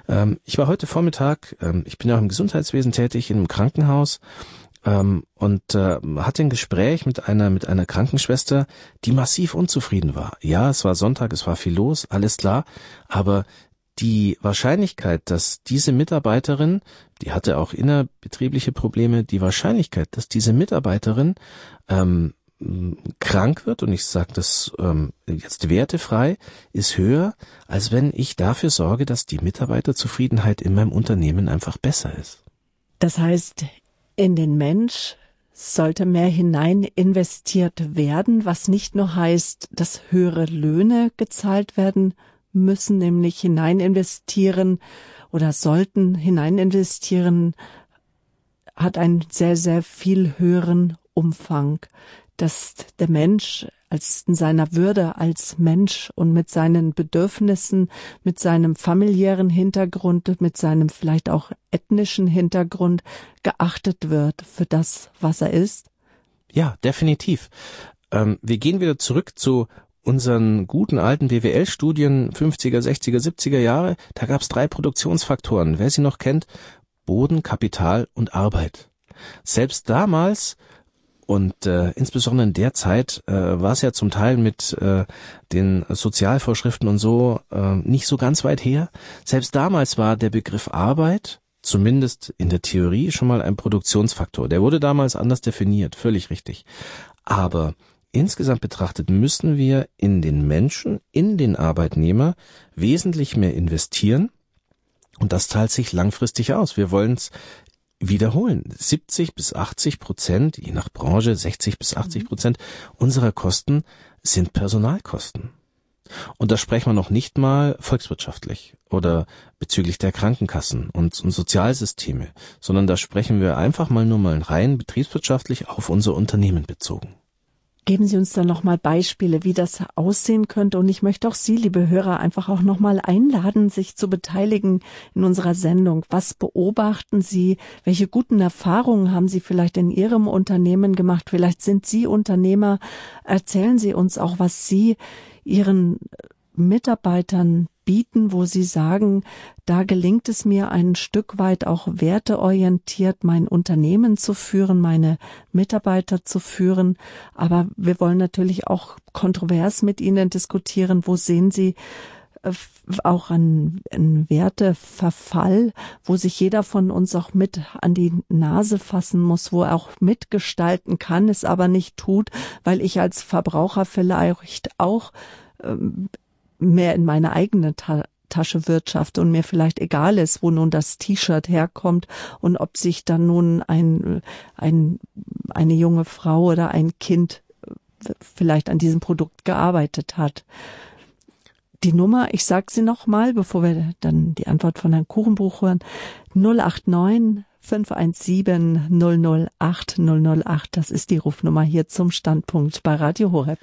S2: Ähm, ich war heute Vormittag, ähm, ich bin ja auch im Gesundheitswesen tätig, in einem Krankenhaus ähm, und äh, hatte ein Gespräch mit einer mit einer Krankenschwester, die massiv unzufrieden war. Ja, es war Sonntag, es war viel los, alles klar, aber die Wahrscheinlichkeit, dass diese Mitarbeiterin, die hatte auch innerbetriebliche Probleme, die Wahrscheinlichkeit, dass diese Mitarbeiterin ähm, krank wird, und ich sage das ähm, jetzt wertefrei, ist höher, als wenn ich dafür sorge, dass die Mitarbeiterzufriedenheit in meinem Unternehmen einfach besser ist.
S1: Das heißt, in den Mensch sollte mehr hinein investiert werden, was nicht nur heißt, dass höhere Löhne gezahlt werden müssen, nämlich hinein investieren oder sollten hinein investieren, hat einen sehr, sehr viel höheren Umfang dass der Mensch als in seiner Würde als Mensch und mit seinen Bedürfnissen, mit seinem familiären Hintergrund, mit seinem vielleicht auch ethnischen Hintergrund geachtet wird für das, was er ist?
S2: Ja, definitiv. Ähm, wir gehen wieder zurück zu unseren guten alten BWL-Studien 50er, 60er, 70er Jahre. Da gab es drei Produktionsfaktoren. Wer sie noch kennt, Boden, Kapital und Arbeit. Selbst damals Und äh, insbesondere in der Zeit äh, war es ja zum Teil mit äh, den Sozialvorschriften und so äh, nicht so ganz weit her. Selbst damals war der Begriff Arbeit zumindest in der Theorie schon mal ein Produktionsfaktor. Der wurde damals anders definiert, völlig richtig. Aber insgesamt betrachtet müssen wir in den Menschen, in den Arbeitnehmer wesentlich mehr investieren. Und das zahlt sich langfristig aus. Wir wollen es wiederholen. 70 bis 80 Prozent, je nach Branche 60 bis 80 Prozent unserer Kosten sind Personalkosten. Und da sprechen wir noch nicht mal volkswirtschaftlich oder bezüglich der Krankenkassen und, und Sozialsysteme, sondern da sprechen wir einfach mal nur mal rein betriebswirtschaftlich auf unser Unternehmen bezogen.
S1: Geben Sie uns da nochmal Beispiele, wie das aussehen könnte. Und ich möchte auch Sie, liebe Hörer, einfach auch nochmal einladen, sich zu beteiligen in unserer Sendung. Was beobachten Sie? Welche guten Erfahrungen haben Sie vielleicht in Ihrem Unternehmen gemacht? Vielleicht sind Sie Unternehmer. Erzählen Sie uns auch, was Sie Ihren Mitarbeitern bieten, wo Sie sagen, da gelingt es mir ein Stück weit auch werteorientiert mein Unternehmen zu führen, meine Mitarbeiter zu führen. Aber wir wollen natürlich auch kontrovers mit Ihnen diskutieren. Wo sehen Sie äh, auch einen, Werteverfall, wo sich jeder von uns auch mit an die Nase fassen muss, wo er auch mitgestalten kann, es aber nicht tut, weil ich als Verbraucher vielleicht auch ähm, mehr in meine eigene Ta Tasche wirtschaft und mir vielleicht egal ist, wo nun das T-Shirt herkommt und ob sich dann nun ein, ein, eine junge Frau oder ein Kind äh, vielleicht an diesem Produkt gearbeitet hat. Die Nummer, ich sag sie noch mal, bevor wir dann die Antwort von Herrn Kuchenbuch hören, 089 517 008 008, das ist die Rufnummer hier zum Standpunkt bei Radio Horeb.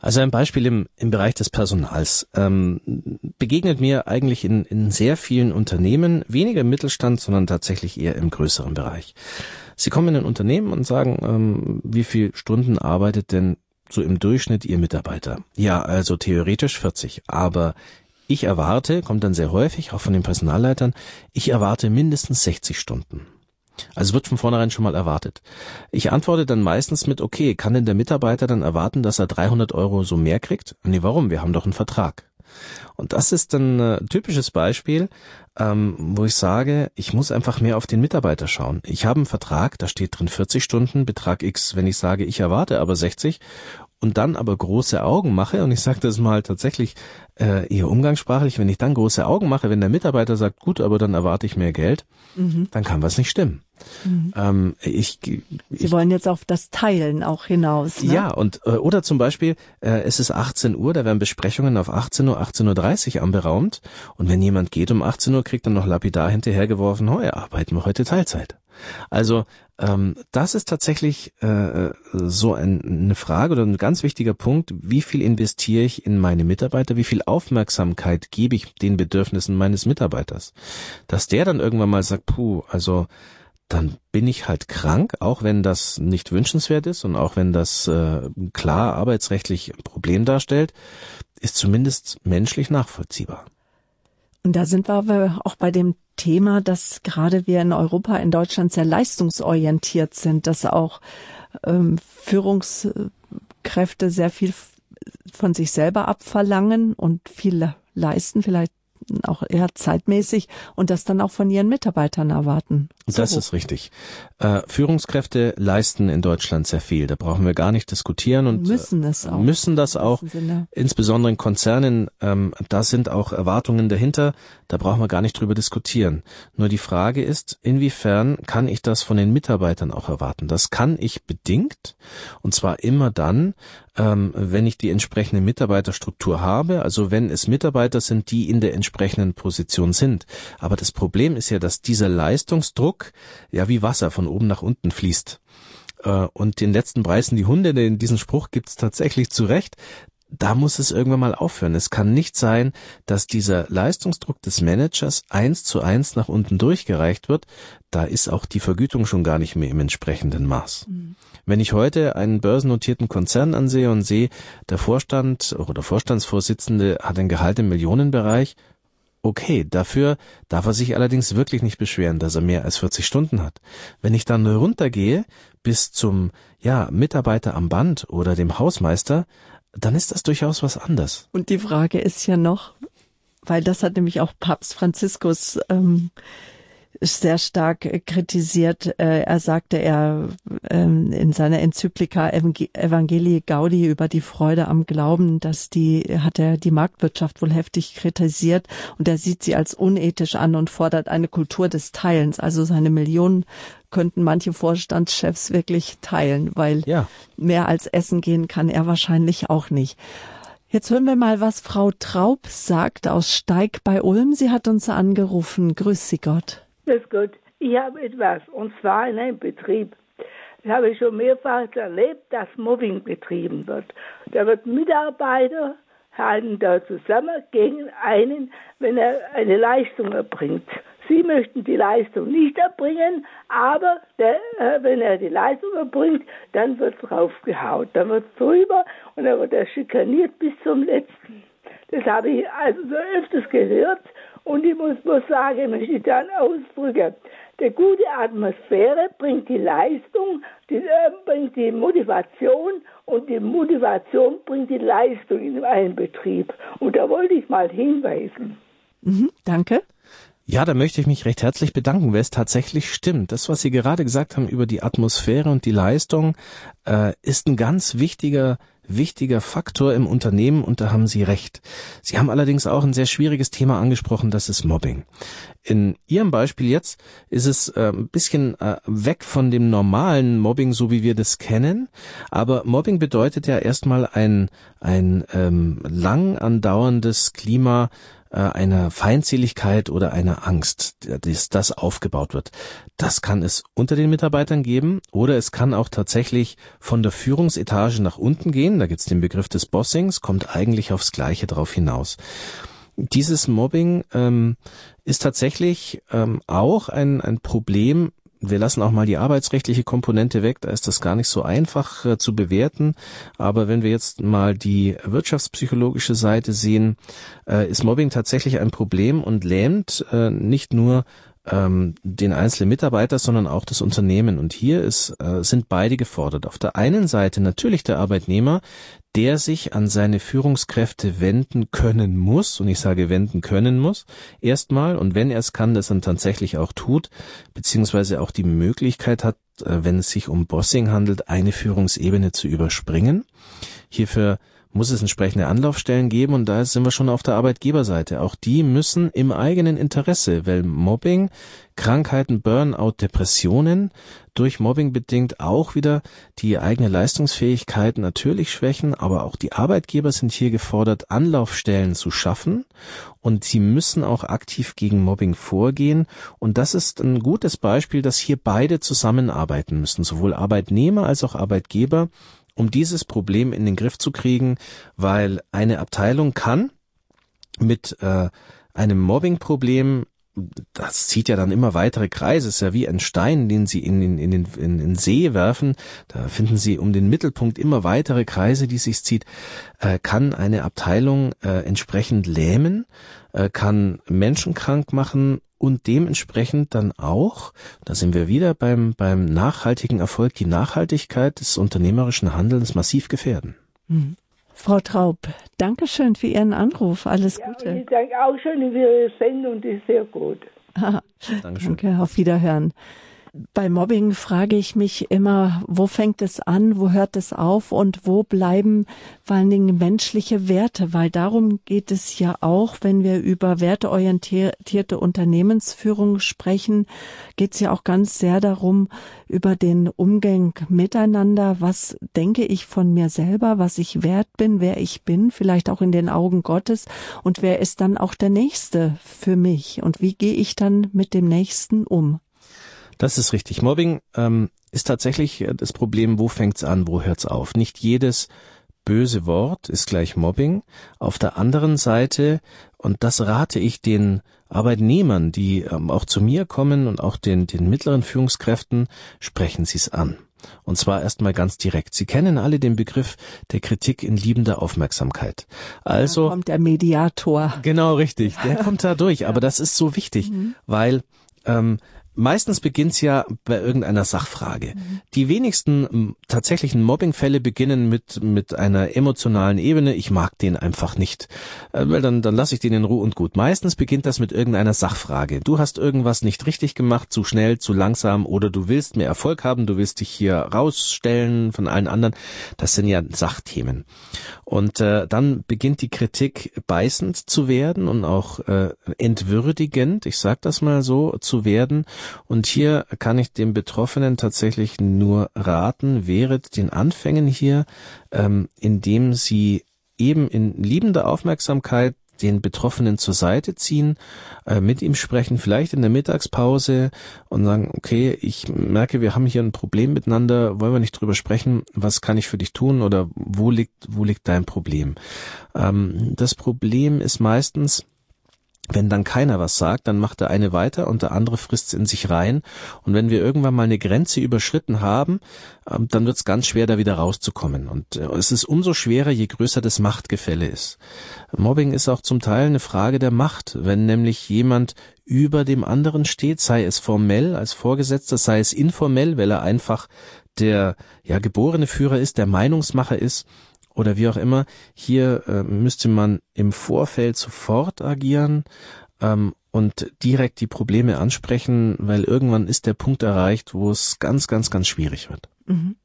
S2: Also ein Beispiel im, im Bereich des Personals ähm, begegnet mir eigentlich in, in sehr vielen Unternehmen, weniger im Mittelstand, sondern tatsächlich eher im größeren Bereich. Sie kommen in ein Unternehmen und sagen, ähm, wie viel Stunden arbeitet denn so im Durchschnitt Ihr Mitarbeiter? Ja, also theoretisch 40, aber ich erwarte, kommt dann sehr häufig, auch von den Personalleitern, ich erwarte mindestens 60 Stunden. Also wird von vornherein schon mal erwartet. Ich antworte dann meistens mit, okay, kann denn der Mitarbeiter dann erwarten, dass er 300 Euro so mehr kriegt? Nee, warum? Wir haben doch einen Vertrag. Und das ist ein äh, typisches Beispiel, ähm, wo ich sage, ich muss einfach mehr auf den Mitarbeiter schauen. Ich habe einen Vertrag, da steht drin 40 Stunden, Betrag X, wenn ich sage, ich erwarte aber 60 und dann aber große Augen mache, und ich sage das mal tatsächlich äh, eher umgangssprachlich, wenn ich dann große Augen mache, wenn der Mitarbeiter sagt, gut, aber dann erwarte ich mehr Geld, mhm. dann kann was nicht stimmen. Mhm. Ähm, ich,
S1: ich, Sie wollen jetzt auf das Teilen auch hinaus. Ne?
S2: Ja, und äh, oder zum Beispiel, äh, es ist 18 Uhr, da werden Besprechungen auf 18 Uhr, 18.30 Uhr anberaumt und wenn jemand geht um 18 Uhr, kriegt dann noch lapidar hinterhergeworfen, oh, ja, arbeiten wir heute Teilzeit. Also ähm, das ist tatsächlich äh, so ein, eine Frage oder ein ganz wichtiger Punkt. Wie viel investiere ich in meine Mitarbeiter? Wie viel Aufmerksamkeit gebe ich den Bedürfnissen meines Mitarbeiters? Dass der dann irgendwann mal sagt, puh, also dann bin ich halt krank, auch wenn das nicht wünschenswert ist und auch wenn das äh, klar arbeitsrechtlich ein Problem darstellt, ist zumindest menschlich nachvollziehbar.
S1: Und da sind wir aber auch bei dem Thema, dass gerade wir in Europa, in Deutschland sehr leistungsorientiert sind, dass auch ähm, Führungskräfte sehr viel von sich selber abverlangen und viel leisten, vielleicht auch eher zeitmäßig und das dann auch von ihren Mitarbeitern erwarten.
S2: So das ist richtig. Äh, Führungskräfte leisten in Deutschland sehr viel. Da brauchen wir gar nicht diskutieren und
S1: müssen es auch.
S2: Müssen das auch. Insbesondere in Konzernen, ähm, da sind auch Erwartungen dahinter. Da brauchen wir gar nicht drüber diskutieren. Nur die Frage ist, inwiefern kann ich das von den Mitarbeitern auch erwarten? Das kann ich bedingt und zwar immer dann, ähm, wenn ich die entsprechende Mitarbeiterstruktur habe, also wenn es Mitarbeiter sind, die in der entsprechenden Position sind. Aber das Problem ist ja, dass dieser Leistungsdruck ja wie Wasser von oben nach unten fließt. Äh, und den letzten preisen die Hunde, denn diesen Spruch gibt's tatsächlich zu Recht da muss es irgendwann mal aufhören. Es kann nicht sein, dass dieser Leistungsdruck des Managers eins zu eins nach unten durchgereicht wird. Da ist auch die Vergütung schon gar nicht mehr im entsprechenden Maß. Mhm. Wenn ich heute einen börsennotierten Konzern ansehe und sehe, der Vorstand oder Vorstandsvorsitzende hat ein Gehalt im Millionenbereich, okay. Dafür darf er sich allerdings wirklich nicht beschweren, dass er mehr als 40 Stunden hat. Wenn ich dann runtergehe bis zum ja, Mitarbeiter am Band oder dem Hausmeister, dann ist das durchaus was anderes.
S1: Und die Frage ist ja noch, weil das hat nämlich auch Papst Franziskus ähm, sehr stark kritisiert. Äh, er sagte er ähm, in seiner Enzyklika Evangelii Gaudi über die Freude am Glauben, dass die hat er die Marktwirtschaft wohl heftig kritisiert und er sieht sie als unethisch an und fordert eine Kultur des Teilens. Also seine Millionen könnten manche Vorstandschefs wirklich teilen, weil ja. mehr als essen gehen kann er wahrscheinlich auch nicht. Jetzt hören wir mal, was Frau Traub sagt aus Steig bei Ulm. Sie hat uns angerufen. Grüß Sie Gott.
S4: Grüß Gott. Ich habe etwas, und zwar in einem Betrieb. Das habe ich schon mehrfach erlebt, dass Mobbing betrieben wird. Da wird Mitarbeiter halten da zusammen gegen einen, wenn er eine Leistung erbringt. Sie möchten die Leistung nicht erbringen, aber der, äh, wenn er die Leistung erbringt, dann wird draufgehaut, dann wird drüber und dann wird er schikaniert bis zum letzten. Das habe ich also so öfters gehört und ich muss, muss sagen, möchte ich dann ausdrücken, die gute Atmosphäre bringt die Leistung, die, äh, bringt die Motivation und die Motivation bringt die Leistung in einen Betrieb. Und da wollte ich mal hinweisen.
S1: Mhm, danke.
S2: Ja, da möchte ich mich recht herzlich bedanken, weil es tatsächlich stimmt. Das, was Sie gerade gesagt haben über die Atmosphäre und die Leistung, äh, ist ein ganz wichtiger wichtiger Faktor im Unternehmen und da haben Sie recht. Sie haben allerdings auch ein sehr schwieriges Thema angesprochen, das ist Mobbing. In Ihrem Beispiel jetzt ist es äh, ein bisschen äh, weg von dem normalen Mobbing, so wie wir das kennen. Aber Mobbing bedeutet ja erstmal ein, ein ähm, lang andauerndes Klima einer Feindseligkeit oder einer Angst, dass das aufgebaut wird. Das kann es unter den Mitarbeitern geben oder es kann auch tatsächlich von der Führungsetage nach unten gehen. Da gibt es den Begriff des Bossings, kommt eigentlich aufs Gleiche drauf hinaus. Dieses Mobbing ähm, ist tatsächlich ähm, auch ein, ein Problem wir lassen auch mal die arbeitsrechtliche Komponente weg, da ist das gar nicht so einfach äh, zu bewerten. Aber wenn wir jetzt mal die wirtschaftspsychologische Seite sehen, äh, ist Mobbing tatsächlich ein Problem und lähmt äh, nicht nur ähm, den einzelnen Mitarbeiter, sondern auch das Unternehmen. Und hier ist, äh, sind beide gefordert. Auf der einen Seite natürlich der Arbeitnehmer, der sich an seine Führungskräfte wenden können muss, und ich sage wenden können muss, erstmal, und wenn er es kann, das dann tatsächlich auch tut, beziehungsweise auch die Möglichkeit hat, äh, wenn es sich um Bossing handelt, eine Führungsebene zu überspringen. Hierfür muss es entsprechende Anlaufstellen geben und da sind wir schon auf der Arbeitgeberseite. Auch die müssen im eigenen Interesse, weil Mobbing, Krankheiten, Burnout, Depressionen durch Mobbing bedingt auch wieder die eigene Leistungsfähigkeit natürlich schwächen, aber auch die Arbeitgeber sind hier gefordert, Anlaufstellen zu schaffen und sie müssen auch aktiv gegen Mobbing vorgehen und das ist ein gutes Beispiel, dass hier beide zusammenarbeiten müssen, sowohl Arbeitnehmer als auch Arbeitgeber um dieses Problem in den Griff zu kriegen, weil eine Abteilung kann mit äh, einem Mobbing-Problem das zieht ja dann immer weitere Kreise, ist ja wie ein Stein, den Sie in, in, in, den, in den See werfen, da finden Sie um den Mittelpunkt immer weitere Kreise, die sich zieht, äh, kann eine Abteilung äh, entsprechend lähmen, äh, kann Menschen krank machen und dementsprechend dann auch, da sind wir wieder beim, beim nachhaltigen Erfolg, die Nachhaltigkeit des unternehmerischen Handelns massiv gefährden.
S1: Mhm. Frau Traub, danke schön für Ihren Anruf. Alles ja, Gute.
S4: Ich danke auch schön für Ihre Sendung, die ist sehr gut. [LAUGHS]
S1: Danke, auf Wiederhören. Bei Mobbing frage ich mich immer, wo fängt es an, wo hört es auf und wo bleiben vor allen Dingen menschliche Werte, weil darum geht es ja auch, wenn wir über werteorientierte Unternehmensführung sprechen, geht es ja auch ganz sehr darum, über den Umgang miteinander, was denke ich von mir selber, was ich wert bin, wer ich bin, vielleicht auch in den Augen Gottes? Und wer ist dann auch der Nächste für mich? Und wie gehe ich dann mit dem Nächsten um.
S2: Das ist richtig. Mobbing ähm, ist tatsächlich äh, das Problem, wo fängt's an, wo hört's auf. Nicht jedes böse Wort ist gleich Mobbing. Auf der anderen Seite, und das rate ich den Arbeitnehmern, die ähm, auch zu mir kommen und auch den, den mittleren Führungskräften, sprechen Sie es an. Und zwar erstmal ganz direkt. Sie kennen alle den Begriff der Kritik in liebender Aufmerksamkeit. Also
S1: da kommt der Mediator.
S2: Genau, richtig. Der kommt da durch. [LAUGHS] Aber das ist so wichtig, mhm. weil ähm, Meistens beginnt's ja bei irgendeiner Sachfrage. Mhm. Die wenigsten tatsächlichen Mobbingfälle beginnen mit mit einer emotionalen Ebene. Ich mag den einfach nicht, äh, weil dann dann lasse ich den in Ruhe und gut. Meistens beginnt das mit irgendeiner Sachfrage. Du hast irgendwas nicht richtig gemacht, zu schnell, zu langsam, oder du willst mehr Erfolg haben, du willst dich hier rausstellen von allen anderen. Das sind ja Sachthemen. Und äh, dann beginnt die Kritik beißend zu werden und auch äh, entwürdigend. Ich sag das mal so zu werden. Und hier kann ich dem Betroffenen tatsächlich nur raten, wehret den Anfängen hier, ähm, indem sie eben in liebender Aufmerksamkeit den Betroffenen zur Seite ziehen, äh, mit ihm sprechen, vielleicht in der Mittagspause und sagen, okay, ich merke, wir haben hier ein Problem miteinander, wollen wir nicht drüber sprechen, was kann ich für dich tun oder wo liegt, wo liegt dein Problem? Ähm, das Problem ist meistens, wenn dann keiner was sagt, dann macht der eine weiter und der andere frisst es in sich rein. Und wenn wir irgendwann mal eine Grenze überschritten haben, ähm, dann wird es ganz schwer, da wieder rauszukommen. Und äh, es ist umso schwerer, je größer das Machtgefälle ist. Mobbing ist auch zum Teil eine Frage der Macht. Wenn nämlich jemand über dem anderen steht, sei es formell als Vorgesetzter, sei es informell, weil er einfach der ja geborene Führer ist, der Meinungsmacher ist, oder wie auch immer. Hier äh, müsste man im Vorfeld sofort agieren ähm, und direkt die Probleme ansprechen, weil irgendwann ist der Punkt erreicht, wo es ganz, ganz, ganz schwierig wird. Mhm.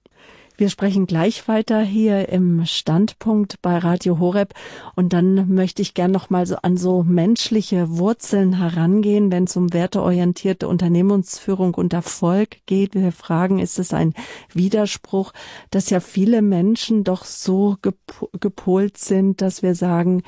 S1: Wir sprechen gleich weiter hier im Standpunkt bei Radio Horeb und dann möchte ich gern noch mal so an so menschliche Wurzeln herangehen, wenn es um werteorientierte Unternehmensführung und Erfolg geht. Wir fragen, ist es ein Widerspruch, dass ja viele Menschen doch so gepolt sind, dass wir sagen,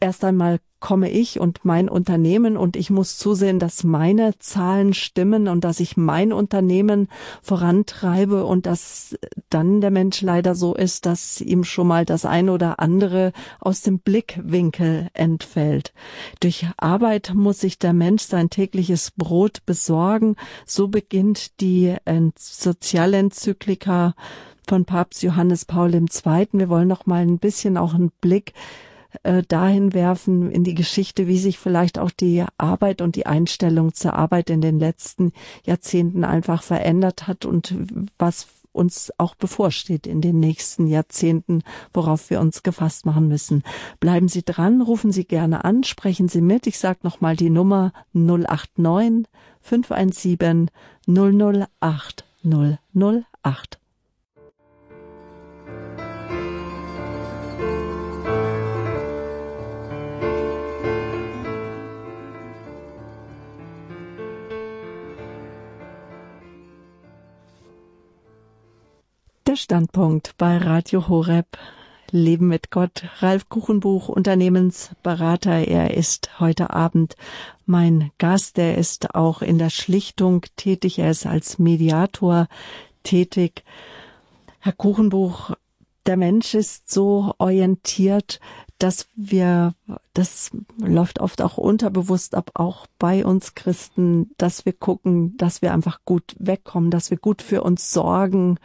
S1: erst einmal komme ich und mein Unternehmen und ich muss zusehen, dass meine Zahlen stimmen und dass ich mein Unternehmen vorantreibe und dass dann der Mensch leider so ist, dass ihm schon mal das eine oder andere aus dem Blickwinkel entfällt. Durch Arbeit muss sich der Mensch sein tägliches Brot besorgen. So beginnt die Sozialenzyklika von Papst Johannes Paul II. Wir wollen noch mal ein bisschen auch einen Blick äh, dahin werfen in die Geschichte, wie sich vielleicht auch die Arbeit und die Einstellung zur Arbeit in den letzten Jahrzehnten einfach verändert hat und was uns auch bevorsteht in den nächsten Jahrzehnten, worauf wir uns gefasst machen müssen. Bleiben Sie dran, rufen Sie gerne an, sprechen Sie mit. Ich sage nochmal die Nummer 089 517 008 008. Standpunkt bei Radio Horeb. Leben mit Gott. Ralf Kuchenbuch, Unternehmensberater. Er ist heute Abend mein Gast. Er ist auch in der Schlichtung tätig. Er ist als Mediator tätig. Herr Kuchenbuch, der Mensch ist so orientiert, dass wir, das läuft oft auch unterbewusst ab, auch bei uns Christen, dass wir gucken, dass wir einfach gut wegkommen, dass wir gut für uns sorgen,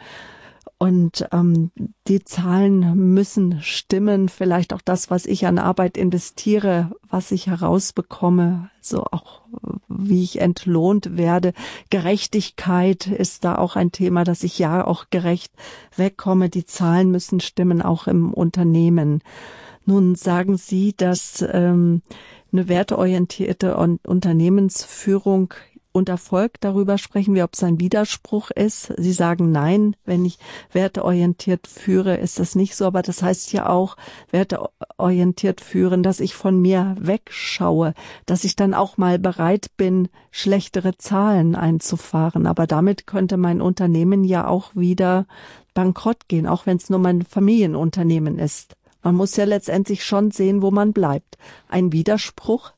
S1: und ähm, die Zahlen müssen stimmen, vielleicht auch das, was ich an Arbeit investiere, was ich herausbekomme, so auch wie ich entlohnt werde. Gerechtigkeit ist da auch ein Thema, dass ich ja auch gerecht wegkomme. Die Zahlen müssen stimmen, auch im Unternehmen. Nun sagen Sie, dass ähm, eine werteorientierte Unternehmensführung und Erfolg, darüber sprechen wir, ob es ein Widerspruch ist. Sie sagen nein, wenn ich werteorientiert führe, ist das nicht so, aber das heißt ja auch werteorientiert führen, dass ich von mir wegschaue, dass ich dann auch mal bereit bin, schlechtere Zahlen einzufahren, aber damit könnte mein Unternehmen ja auch wieder bankrott gehen, auch wenn es nur mein Familienunternehmen ist. Man muss ja letztendlich schon sehen, wo man bleibt. Ein Widerspruch?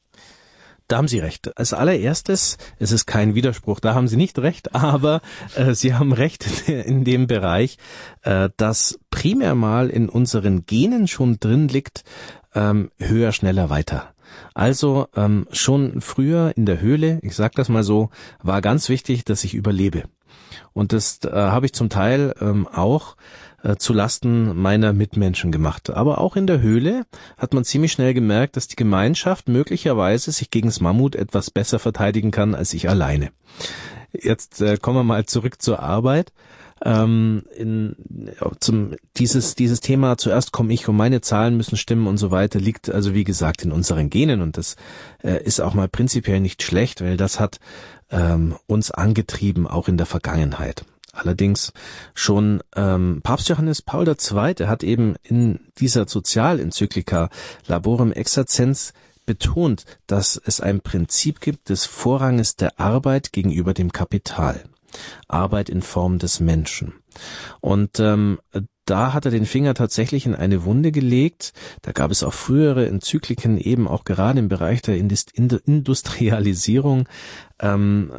S2: Da haben Sie recht. Als allererstes, es ist kein Widerspruch, da haben Sie nicht recht, aber äh, Sie haben recht [LAUGHS] in dem Bereich, äh, dass primär mal in unseren Genen schon drin liegt, ähm, höher, schneller, weiter. Also ähm, schon früher in der Höhle, ich sage das mal so, war ganz wichtig, dass ich überlebe. Und das äh, habe ich zum Teil ähm, auch äh, zu Lasten meiner Mitmenschen gemacht. Aber auch in der Höhle hat man ziemlich schnell gemerkt, dass die Gemeinschaft möglicherweise sich gegen das Mammut etwas besser verteidigen kann als ich alleine. Jetzt äh, kommen wir mal zurück zur Arbeit. Ähm, in, zum, dieses, dieses Thema, zuerst komme ich und meine Zahlen müssen stimmen und so weiter, liegt also wie gesagt in unseren Genen und das äh, ist auch mal prinzipiell nicht schlecht, weil das hat ähm, uns angetrieben, auch in der Vergangenheit. Allerdings schon ähm, Papst Johannes Paul II. hat eben in dieser Sozialenzyklika Laborem Exercens betont, dass es ein Prinzip gibt des Vorranges der Arbeit gegenüber dem Kapital. Arbeit in Form des Menschen. Und ähm, da hat er den Finger tatsächlich in eine Wunde gelegt. Da gab es auch frühere Enzykliken eben auch gerade im Bereich der Industrialisierung, ähm,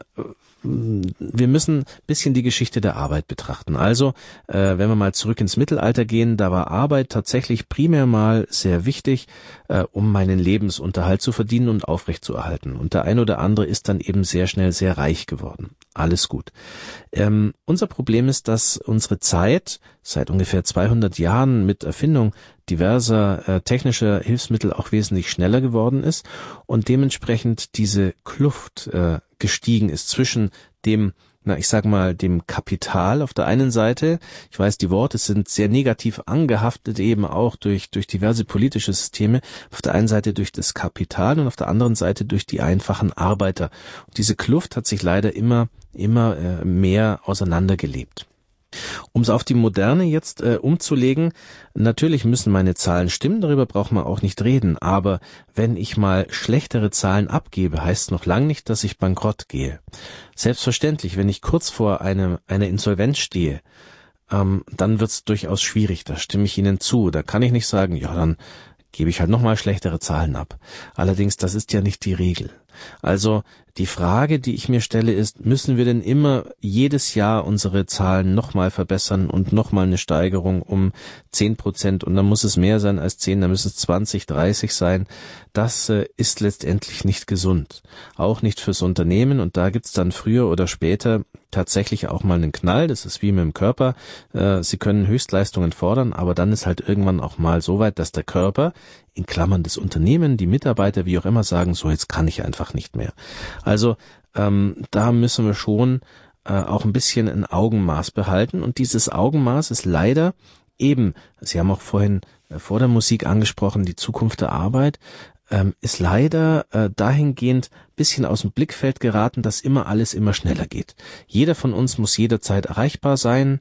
S2: wir müssen ein bisschen die Geschichte der Arbeit betrachten. Also, äh, wenn wir mal zurück ins Mittelalter gehen, da war Arbeit tatsächlich primär mal sehr wichtig, äh, um meinen Lebensunterhalt zu verdienen und aufrechtzuerhalten. Und der ein oder andere ist dann eben sehr schnell sehr reich geworden. Alles gut. Ähm, unser Problem ist, dass unsere Zeit seit ungefähr 200 Jahren mit Erfindung diverser äh, technischer Hilfsmittel auch wesentlich schneller geworden ist und dementsprechend diese Kluft äh, gestiegen ist zwischen dem na, ich sag mal, dem Kapital auf der einen Seite. Ich weiß, die Worte sind sehr negativ angehaftet, eben auch durch, durch diverse politische Systeme. Auf der einen Seite durch das Kapital und auf der anderen Seite durch die einfachen Arbeiter. Und diese Kluft hat sich leider immer, immer äh, mehr auseinandergelebt. Um es auf die Moderne jetzt äh, umzulegen, natürlich müssen meine Zahlen stimmen, darüber braucht man auch nicht reden, aber wenn ich mal schlechtere Zahlen abgebe, heißt noch lang nicht, dass ich bankrott gehe. Selbstverständlich, wenn ich kurz vor einem, einer Insolvenz stehe, ähm, dann wird es durchaus schwierig, da stimme ich Ihnen zu. Da kann ich nicht sagen, ja, dann gebe ich halt nochmal schlechtere Zahlen ab. Allerdings, das ist ja nicht die Regel. Also die Frage, die ich mir stelle, ist, müssen wir denn immer jedes Jahr unsere Zahlen nochmal verbessern und nochmal eine Steigerung um zehn Prozent und dann muss es mehr sein als zehn, dann müssen es 20, 30 sein. Das äh, ist letztendlich nicht gesund. Auch nicht fürs Unternehmen und da gibt's dann früher oder später tatsächlich auch mal einen Knall. Das ist wie mit dem Körper. Äh, Sie können Höchstleistungen fordern, aber dann ist halt irgendwann auch mal so weit, dass der Körper in Klammern des Unternehmen, die Mitarbeiter, wie auch immer, sagen, so jetzt kann ich einfach nicht mehr. Also ähm, da müssen wir schon äh, auch ein bisschen ein Augenmaß behalten. Und dieses Augenmaß ist leider eben, Sie haben auch vorhin äh, vor der Musik angesprochen, die Zukunft der Arbeit, ähm, ist leider äh, dahingehend bisschen aus dem Blickfeld geraten, dass immer alles immer schneller geht. Jeder von uns muss jederzeit erreichbar sein.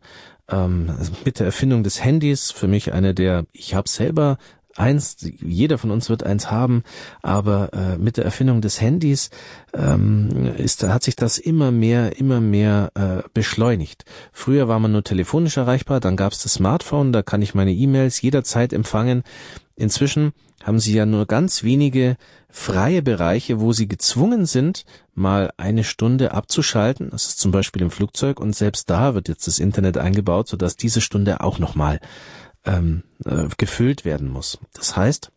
S2: Ähm, mit der Erfindung des Handys, für mich eine der, ich habe selber eins, jeder von uns wird eins haben, aber äh, mit der Erfindung des Handys ähm, ist, hat sich das immer mehr, immer mehr äh, beschleunigt. Früher war man nur telefonisch erreichbar, dann gab es das Smartphone, da kann ich meine E-Mails jederzeit empfangen. Inzwischen haben sie ja nur ganz wenige freie Bereiche, wo sie gezwungen sind, mal eine Stunde abzuschalten. Das ist zum Beispiel im Flugzeug und selbst da wird jetzt das Internet eingebaut, sodass diese Stunde auch nochmal ähm, äh, gefüllt werden muss. Das heißt,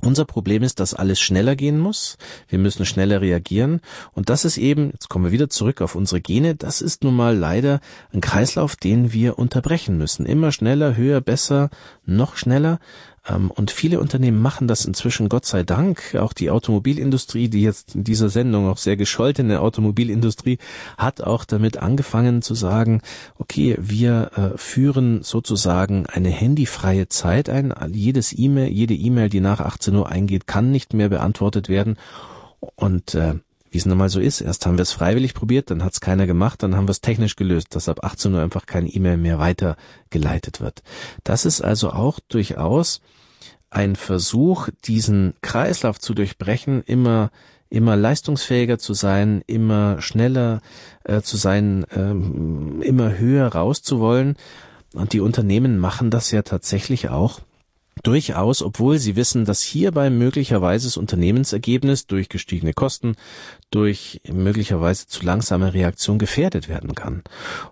S2: unser Problem ist, dass alles schneller gehen muss. Wir müssen schneller reagieren. Und das ist eben, jetzt kommen wir wieder zurück auf unsere Gene, das ist nun mal leider ein Kreislauf, den wir unterbrechen müssen. Immer schneller, höher, besser, noch schneller. Ähm, und viele Unternehmen machen das inzwischen, Gott sei Dank. Auch die Automobilindustrie, die jetzt in dieser Sendung auch sehr gescholtene Automobilindustrie, hat auch damit angefangen zu sagen, okay, wir äh, führen sozusagen eine handyfreie Zeit ein. Jedes E-Mail, jede E-Mail, die nach 18 Uhr eingeht, kann nicht mehr beantwortet werden. Und äh, wie es nun mal so ist. Erst haben wir es freiwillig probiert, dann hat es keiner gemacht, dann haben wir es technisch gelöst, dass ab 18 Uhr einfach kein E-Mail mehr weitergeleitet wird. Das ist also auch durchaus ein Versuch, diesen Kreislauf zu durchbrechen, immer immer leistungsfähiger zu sein, immer schneller äh, zu sein, ähm, immer höher rauszuwollen. Und die Unternehmen machen das ja tatsächlich auch durchaus, obwohl sie wissen, dass hierbei möglicherweise das Unternehmensergebnis durch gestiegene Kosten, durch möglicherweise zu langsame Reaktion gefährdet werden kann.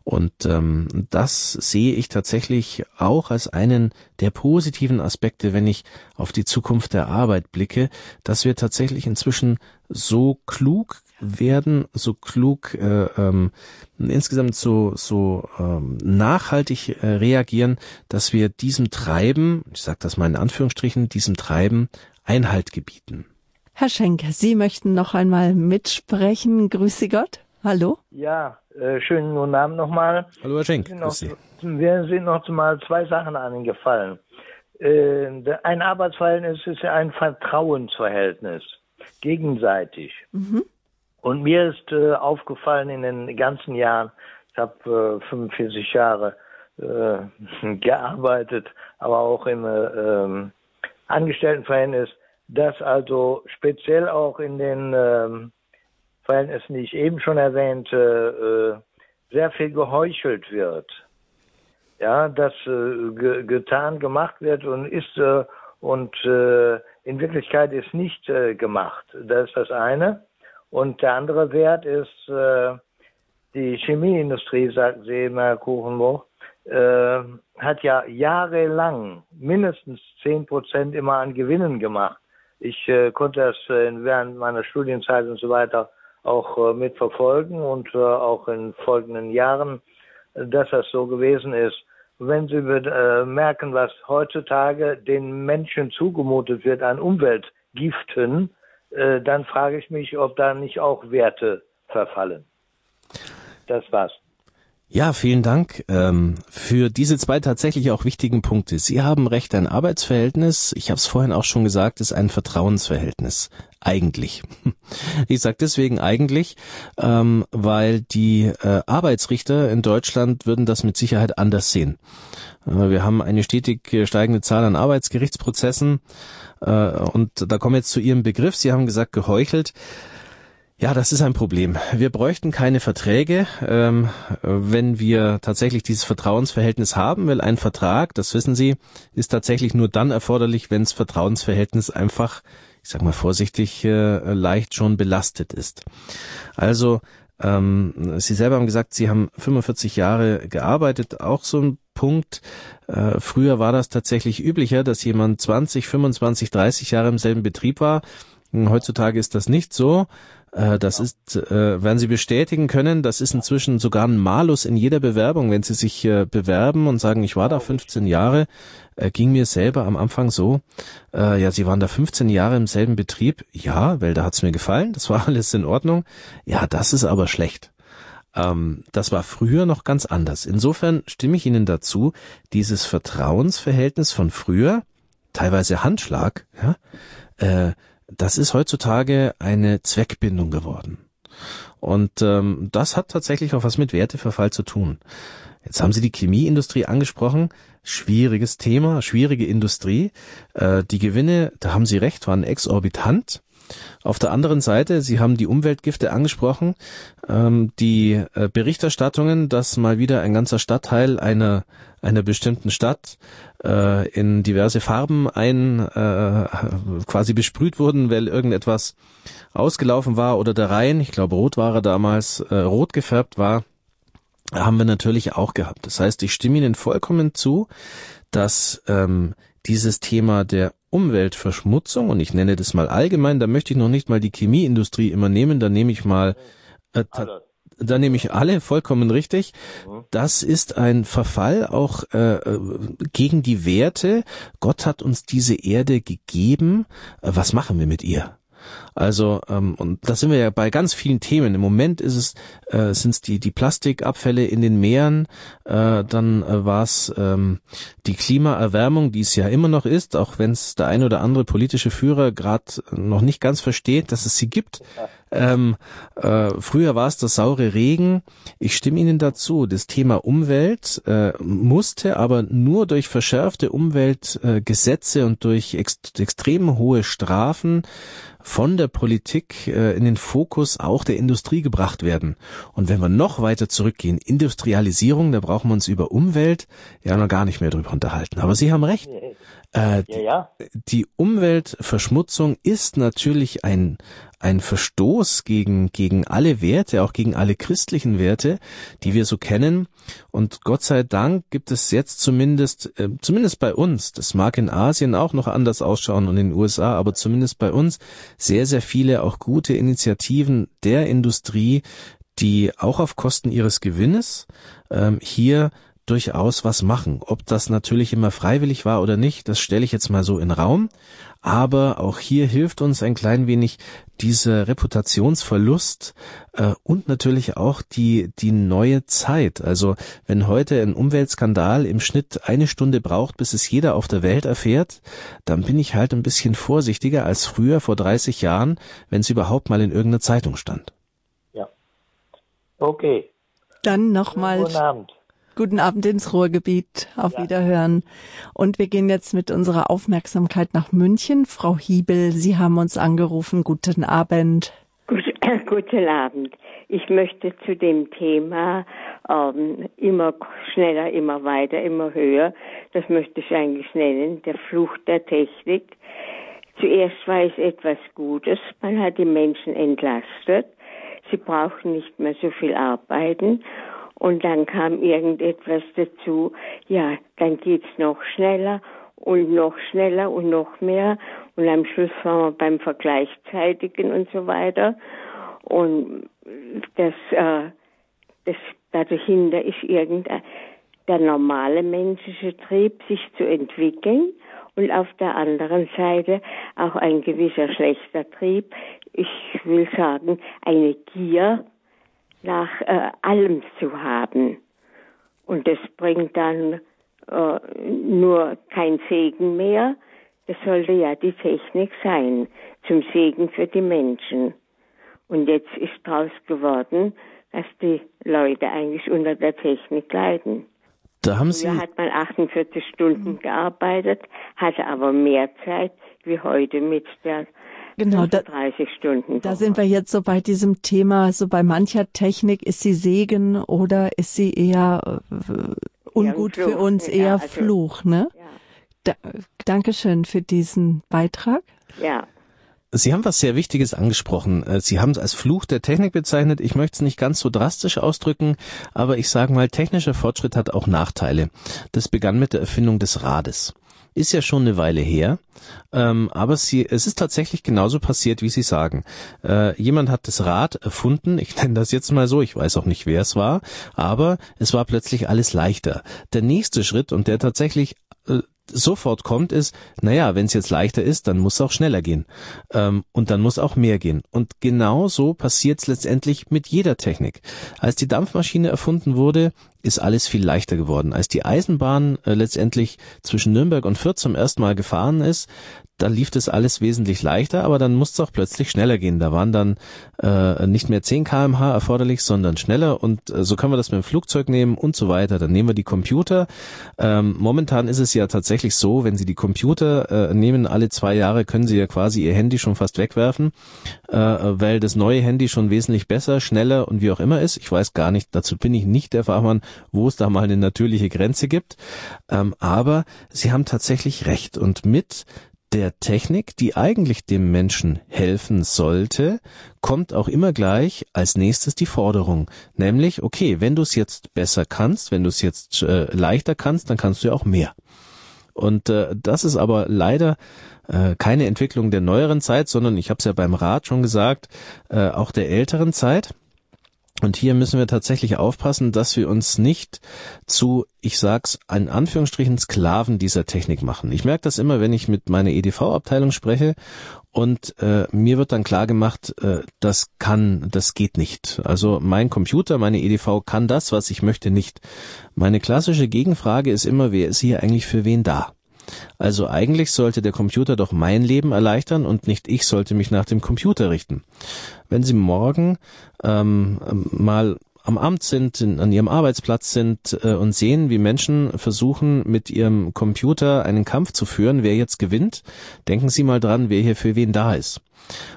S2: Und ähm, das sehe ich tatsächlich auch als einen der positiven Aspekte, wenn ich auf die Zukunft der Arbeit blicke, dass wir tatsächlich inzwischen so klug werden, so klug äh, ähm, insgesamt so so ähm, nachhaltig äh, reagieren, dass wir diesem Treiben, ich sage das mal in Anführungsstrichen, diesem Treiben Einhalt gebieten.
S1: Herr Schenker, Sie möchten noch einmal mitsprechen. Grüße Gott. Hallo.
S3: Ja, äh, schönen guten Abend nochmal.
S2: Hallo Herr Schenk.
S3: Noch, mir sind noch mal zwei Sachen angefallen. Äh, ein Arbeitsverhältnis ist ja ein Vertrauensverhältnis, gegenseitig. Mhm. Und mir ist äh, aufgefallen in den ganzen Jahren, ich habe äh, 45 Jahre äh, [LAUGHS] gearbeitet, aber auch im äh, ähm, Angestelltenverhältnis, dass also speziell auch in den ähm, Verhältnissen, die ich eben schon erwähnte, äh, sehr viel geheuchelt wird. Ja, dass äh, ge getan, gemacht wird und ist äh, und äh, in Wirklichkeit ist nicht äh, gemacht. Das ist das eine. Und der andere Wert ist äh, die Chemieindustrie, sagt Herr Kuchenbuch, äh, hat ja jahrelang mindestens zehn Prozent immer an Gewinnen gemacht. Ich äh, konnte das äh, während meiner Studienzeit und so weiter auch äh, mitverfolgen und äh, auch in folgenden Jahren, dass das so gewesen ist. Wenn Sie merken, was heutzutage den Menschen zugemutet wird an Umweltgiften, äh, dann frage ich mich, ob da nicht auch Werte verfallen. Das war's.
S2: Ja, vielen Dank ähm, für diese zwei tatsächlich auch wichtigen Punkte. Sie haben recht, ein Arbeitsverhältnis, ich habe es vorhin auch schon gesagt, ist ein Vertrauensverhältnis. Eigentlich. [LAUGHS] Ich sage deswegen eigentlich, ähm, weil die äh, Arbeitsrichter in Deutschland würden das mit Sicherheit anders sehen. Äh, wir haben eine stetig steigende Zahl an Arbeitsgerichtsprozessen äh, und da kommen jetzt zu Ihrem Begriff. Sie haben gesagt, geheuchelt. Ja, das ist ein Problem. Wir bräuchten keine Verträge, ähm, wenn wir tatsächlich dieses Vertrauensverhältnis haben, weil ein Vertrag, das wissen Sie, ist tatsächlich nur dann erforderlich, wenn das Vertrauensverhältnis einfach, ich sage mal vorsichtig, äh, leicht schon belastet ist. Also ähm, Sie selber haben gesagt, Sie haben 45 Jahre gearbeitet, auch so ein Punkt. Äh, früher war das tatsächlich üblicher, dass jemand 20, 25, 30 Jahre im selben Betrieb war. Heutzutage ist das nicht so. Äh, das ist, äh, werden Sie bestätigen können, das ist inzwischen sogar ein Malus in jeder Bewerbung. Wenn Sie sich äh, bewerben und sagen, ich war da 15 Jahre, ging mir selber am Anfang so, ja, Sie waren da 15 Jahre im selben Betrieb. Ja, weil da hat's mir gefallen, das war [LAUGHS] alles in Ordnung. Ja, das ist aber schlecht. Ähm, das war früher noch ganz anders. Insofern stimme ich Ihnen dazu, dieses Vertrauensverhältnis von früher, teilweise Handschlag, ja, äh, das ist heutzutage eine Zweckbindung geworden. Und ähm, das hat tatsächlich auch was mit Werteverfall zu tun. Jetzt haben Sie die Chemieindustrie angesprochen. Schwieriges Thema, schwierige Industrie. Äh, die Gewinne, da haben Sie recht, waren exorbitant. Auf der anderen Seite, Sie haben die Umweltgifte angesprochen, ähm, die äh, Berichterstattungen, dass mal wieder ein ganzer Stadtteil einer einer bestimmten Stadt äh, in diverse Farben ein äh, quasi besprüht wurden, weil irgendetwas ausgelaufen war oder der Rhein, ich glaube rot war er damals, äh, rot gefärbt war, haben wir natürlich auch gehabt. Das heißt, ich stimme Ihnen vollkommen zu, dass ähm, dieses Thema der Umweltverschmutzung, und ich nenne das mal allgemein, da möchte ich noch nicht mal die Chemieindustrie immer nehmen, da nehme ich mal äh, da nehme ich alle vollkommen richtig. Das ist ein Verfall auch äh, gegen die Werte. Gott hat uns diese Erde gegeben. Was machen wir mit ihr? Also ähm, und da sind wir ja bei ganz vielen Themen. Im Moment ist es äh, sind es die die Plastikabfälle in den Meeren, äh, dann äh, war es ähm, die Klimaerwärmung, die es ja immer noch ist, auch wenn es der ein oder andere politische Führer gerade noch nicht ganz versteht, dass es sie gibt. Ähm, äh, früher war es der saure Regen. Ich stimme Ihnen dazu. Das Thema Umwelt äh, musste aber nur durch verschärfte Umweltgesetze äh, und durch ext extrem hohe Strafen von der Politik äh, in den Fokus auch der Industrie gebracht werden. Und wenn wir noch weiter zurückgehen, Industrialisierung, da brauchen wir uns über Umwelt ja noch gar nicht mehr drüber unterhalten. Aber Sie haben recht. Äh, ja. Die Umweltverschmutzung ist natürlich ein, ein Verstoß gegen, gegen alle Werte, auch gegen alle christlichen Werte, die wir so kennen. Und Gott sei Dank gibt es jetzt zumindest, äh, zumindest bei uns, das mag in Asien auch noch anders ausschauen und in den USA, aber zumindest bei uns sehr, sehr viele auch gute Initiativen der Industrie, die auch auf Kosten ihres Gewinnes ähm, hier durchaus was machen. Ob das natürlich immer freiwillig war oder nicht, das stelle ich jetzt mal so in Raum. Aber auch hier hilft uns ein klein wenig dieser Reputationsverlust äh, und natürlich auch die, die neue Zeit. Also wenn heute ein Umweltskandal im Schnitt eine Stunde braucht, bis es jeder auf der Welt erfährt, dann bin ich halt ein bisschen vorsichtiger als früher vor 30 Jahren, wenn es überhaupt mal in irgendeiner Zeitung stand.
S3: Ja. Okay.
S1: Dann nochmal. Guten Abend. Guten Abend ins Ruhrgebiet. Auf ja. Wiederhören. Und wir gehen jetzt mit unserer Aufmerksamkeit nach München. Frau Hiebel, Sie haben uns angerufen. Guten Abend.
S5: Gut, [COUGHS] guten Abend. Ich möchte zu dem Thema ähm, immer schneller, immer weiter, immer höher, das möchte ich eigentlich nennen, der Fluch der Technik. Zuerst war es etwas Gutes. Man hat die Menschen entlastet. Sie brauchen nicht mehr so viel arbeiten und dann kam irgendetwas dazu. Ja, dann geht's noch schneller und noch schneller und noch mehr. Und am Schluss waren wir beim Vergleichzeitigen und so weiter. Und das, äh, das dahinter ist irgendein der normale menschliche Trieb, sich zu entwickeln und auf der anderen Seite auch ein gewisser schlechter Trieb. Ich will sagen, eine Gier, nach äh, allem zu haben. Und das bringt dann äh, nur kein Segen mehr. Das sollte ja die Technik sein, zum Segen für die Menschen. Und jetzt ist daraus geworden, dass die Leute eigentlich unter der Technik leiden.
S2: Da haben Sie.
S5: Früher hat man 48 Stunden gearbeitet, hatte aber mehr Zeit wie heute mit der
S1: Genau, da, 30 Stunden. Da sind wir jetzt so bei diesem Thema, so bei mancher Technik, ist sie Segen oder ist sie eher äh, ungut ja, für uns, eher ja, also, Fluch, ne? Ja. Da, Dankeschön für diesen Beitrag.
S5: Ja.
S2: Sie haben was sehr Wichtiges angesprochen. Äh, Sie haben es als Fluch der Technik bezeichnet. Ich möchte es nicht ganz so drastisch ausdrücken, aber ich sage mal, technischer Fortschritt hat auch Nachteile. Das begann mit der Erfindung des Rades ist ja schon eine Weile her, ähm, aber sie, es ist tatsächlich genauso passiert, wie Sie sagen. Äh, jemand hat das Rad erfunden, ich [LAUGHS] nenne das jetzt mal so, ich weiß auch nicht, wer es war, aber es war plötzlich alles leichter. Der nächste Schritt und der tatsächlich äh, sofort kommt, ist, naja, wenn es jetzt leichter ist, dann muss es auch schneller gehen. Ähm, und dann muss auch mehr gehen. Und genau so passiert es letztendlich mit jeder Technik. Als die Dampfmaschine erfunden wurde, ist alles viel leichter geworden. Als die Eisenbahn äh, letztendlich zwischen Nürnberg und Fürth zum ersten Mal gefahren ist, da lief das alles wesentlich leichter, aber dann musste es auch plötzlich schneller gehen. Da waren dann äh, nicht mehr 10 kmh erforderlich, sondern schneller und äh, so können wir das mit dem Flugzeug nehmen und so weiter. Dann nehmen wir die Computer. Ähm, momentan ist es ja tatsächlich so, wenn Sie die Computer äh, nehmen, alle zwei Jahre können Sie ja quasi Ihr Handy schon fast wegwerfen, äh, weil das neue Handy schon wesentlich besser, schneller und wie auch immer ist. Ich weiß gar nicht, dazu bin ich nicht der Fachmann, wo es da mal eine natürliche Grenze gibt. Ähm, aber Sie haben tatsächlich recht und mit der Technik, die eigentlich dem Menschen helfen sollte, kommt auch immer gleich als nächstes die Forderung, nämlich, okay, wenn du es jetzt besser kannst, wenn du es jetzt äh, leichter kannst, dann kannst du ja auch mehr. Und äh, das ist aber leider äh, keine Entwicklung der neueren Zeit, sondern ich habe es ja beim Rat schon gesagt, äh, auch der älteren Zeit. Und hier müssen wir tatsächlich aufpassen, dass wir uns nicht zu, ich sag's, in Anführungsstrichen Sklaven dieser Technik machen. Ich merke das immer, wenn ich mit meiner EDV-Abteilung spreche und äh, mir wird dann klar gemacht, äh, das kann, das geht nicht. Also mein Computer, meine EDV kann das, was ich möchte, nicht. Meine klassische Gegenfrage ist immer, wer ist hier eigentlich für wen da? Also eigentlich sollte der Computer doch mein Leben erleichtern und nicht ich sollte mich nach dem Computer richten. Wenn Sie morgen ähm, mal am Amt sind, in, an ihrem Arbeitsplatz sind äh, und sehen, wie Menschen versuchen, mit ihrem Computer einen Kampf zu führen, wer jetzt gewinnt. Denken Sie mal dran, wer hier für wen da ist.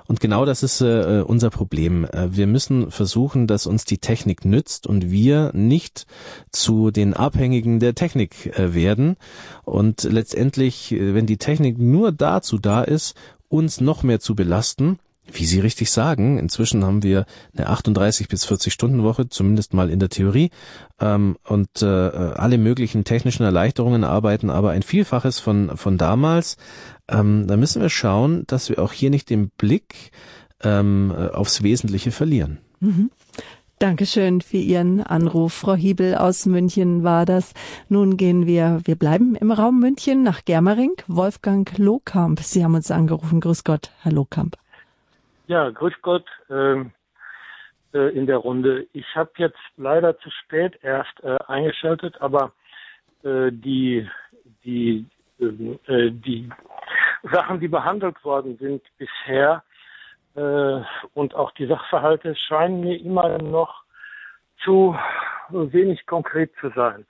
S2: Und genau das ist äh, unser Problem. Äh, wir müssen versuchen, dass uns die Technik nützt und wir nicht zu den Abhängigen der Technik äh, werden. Und letztendlich, äh, wenn die Technik nur dazu da ist, uns noch mehr zu belasten, wie Sie richtig sagen, inzwischen haben wir eine 38 bis 40 Stunden Woche, zumindest mal in der Theorie, ähm, und äh, alle möglichen technischen Erleichterungen arbeiten aber ein Vielfaches von von damals. Ähm, da müssen wir schauen, dass wir auch hier nicht den Blick ähm, aufs Wesentliche verlieren.
S1: Mhm. Dankeschön für Ihren Anruf. Frau Hiebel aus München war das. Nun gehen wir, wir bleiben im Raum München nach Germering. Wolfgang Lohkamp, Sie haben uns angerufen. Grüß Gott, Herr Lohkamp.
S6: Ja, grüß Gott ähm, äh, in der Runde. Ich habe jetzt leider zu spät erst äh, eingeschaltet, aber äh, die, die, ähm, äh, die Sachen, die behandelt worden sind bisher äh, und auch die Sachverhalte scheinen mir immer noch zu wenig konkret zu sein.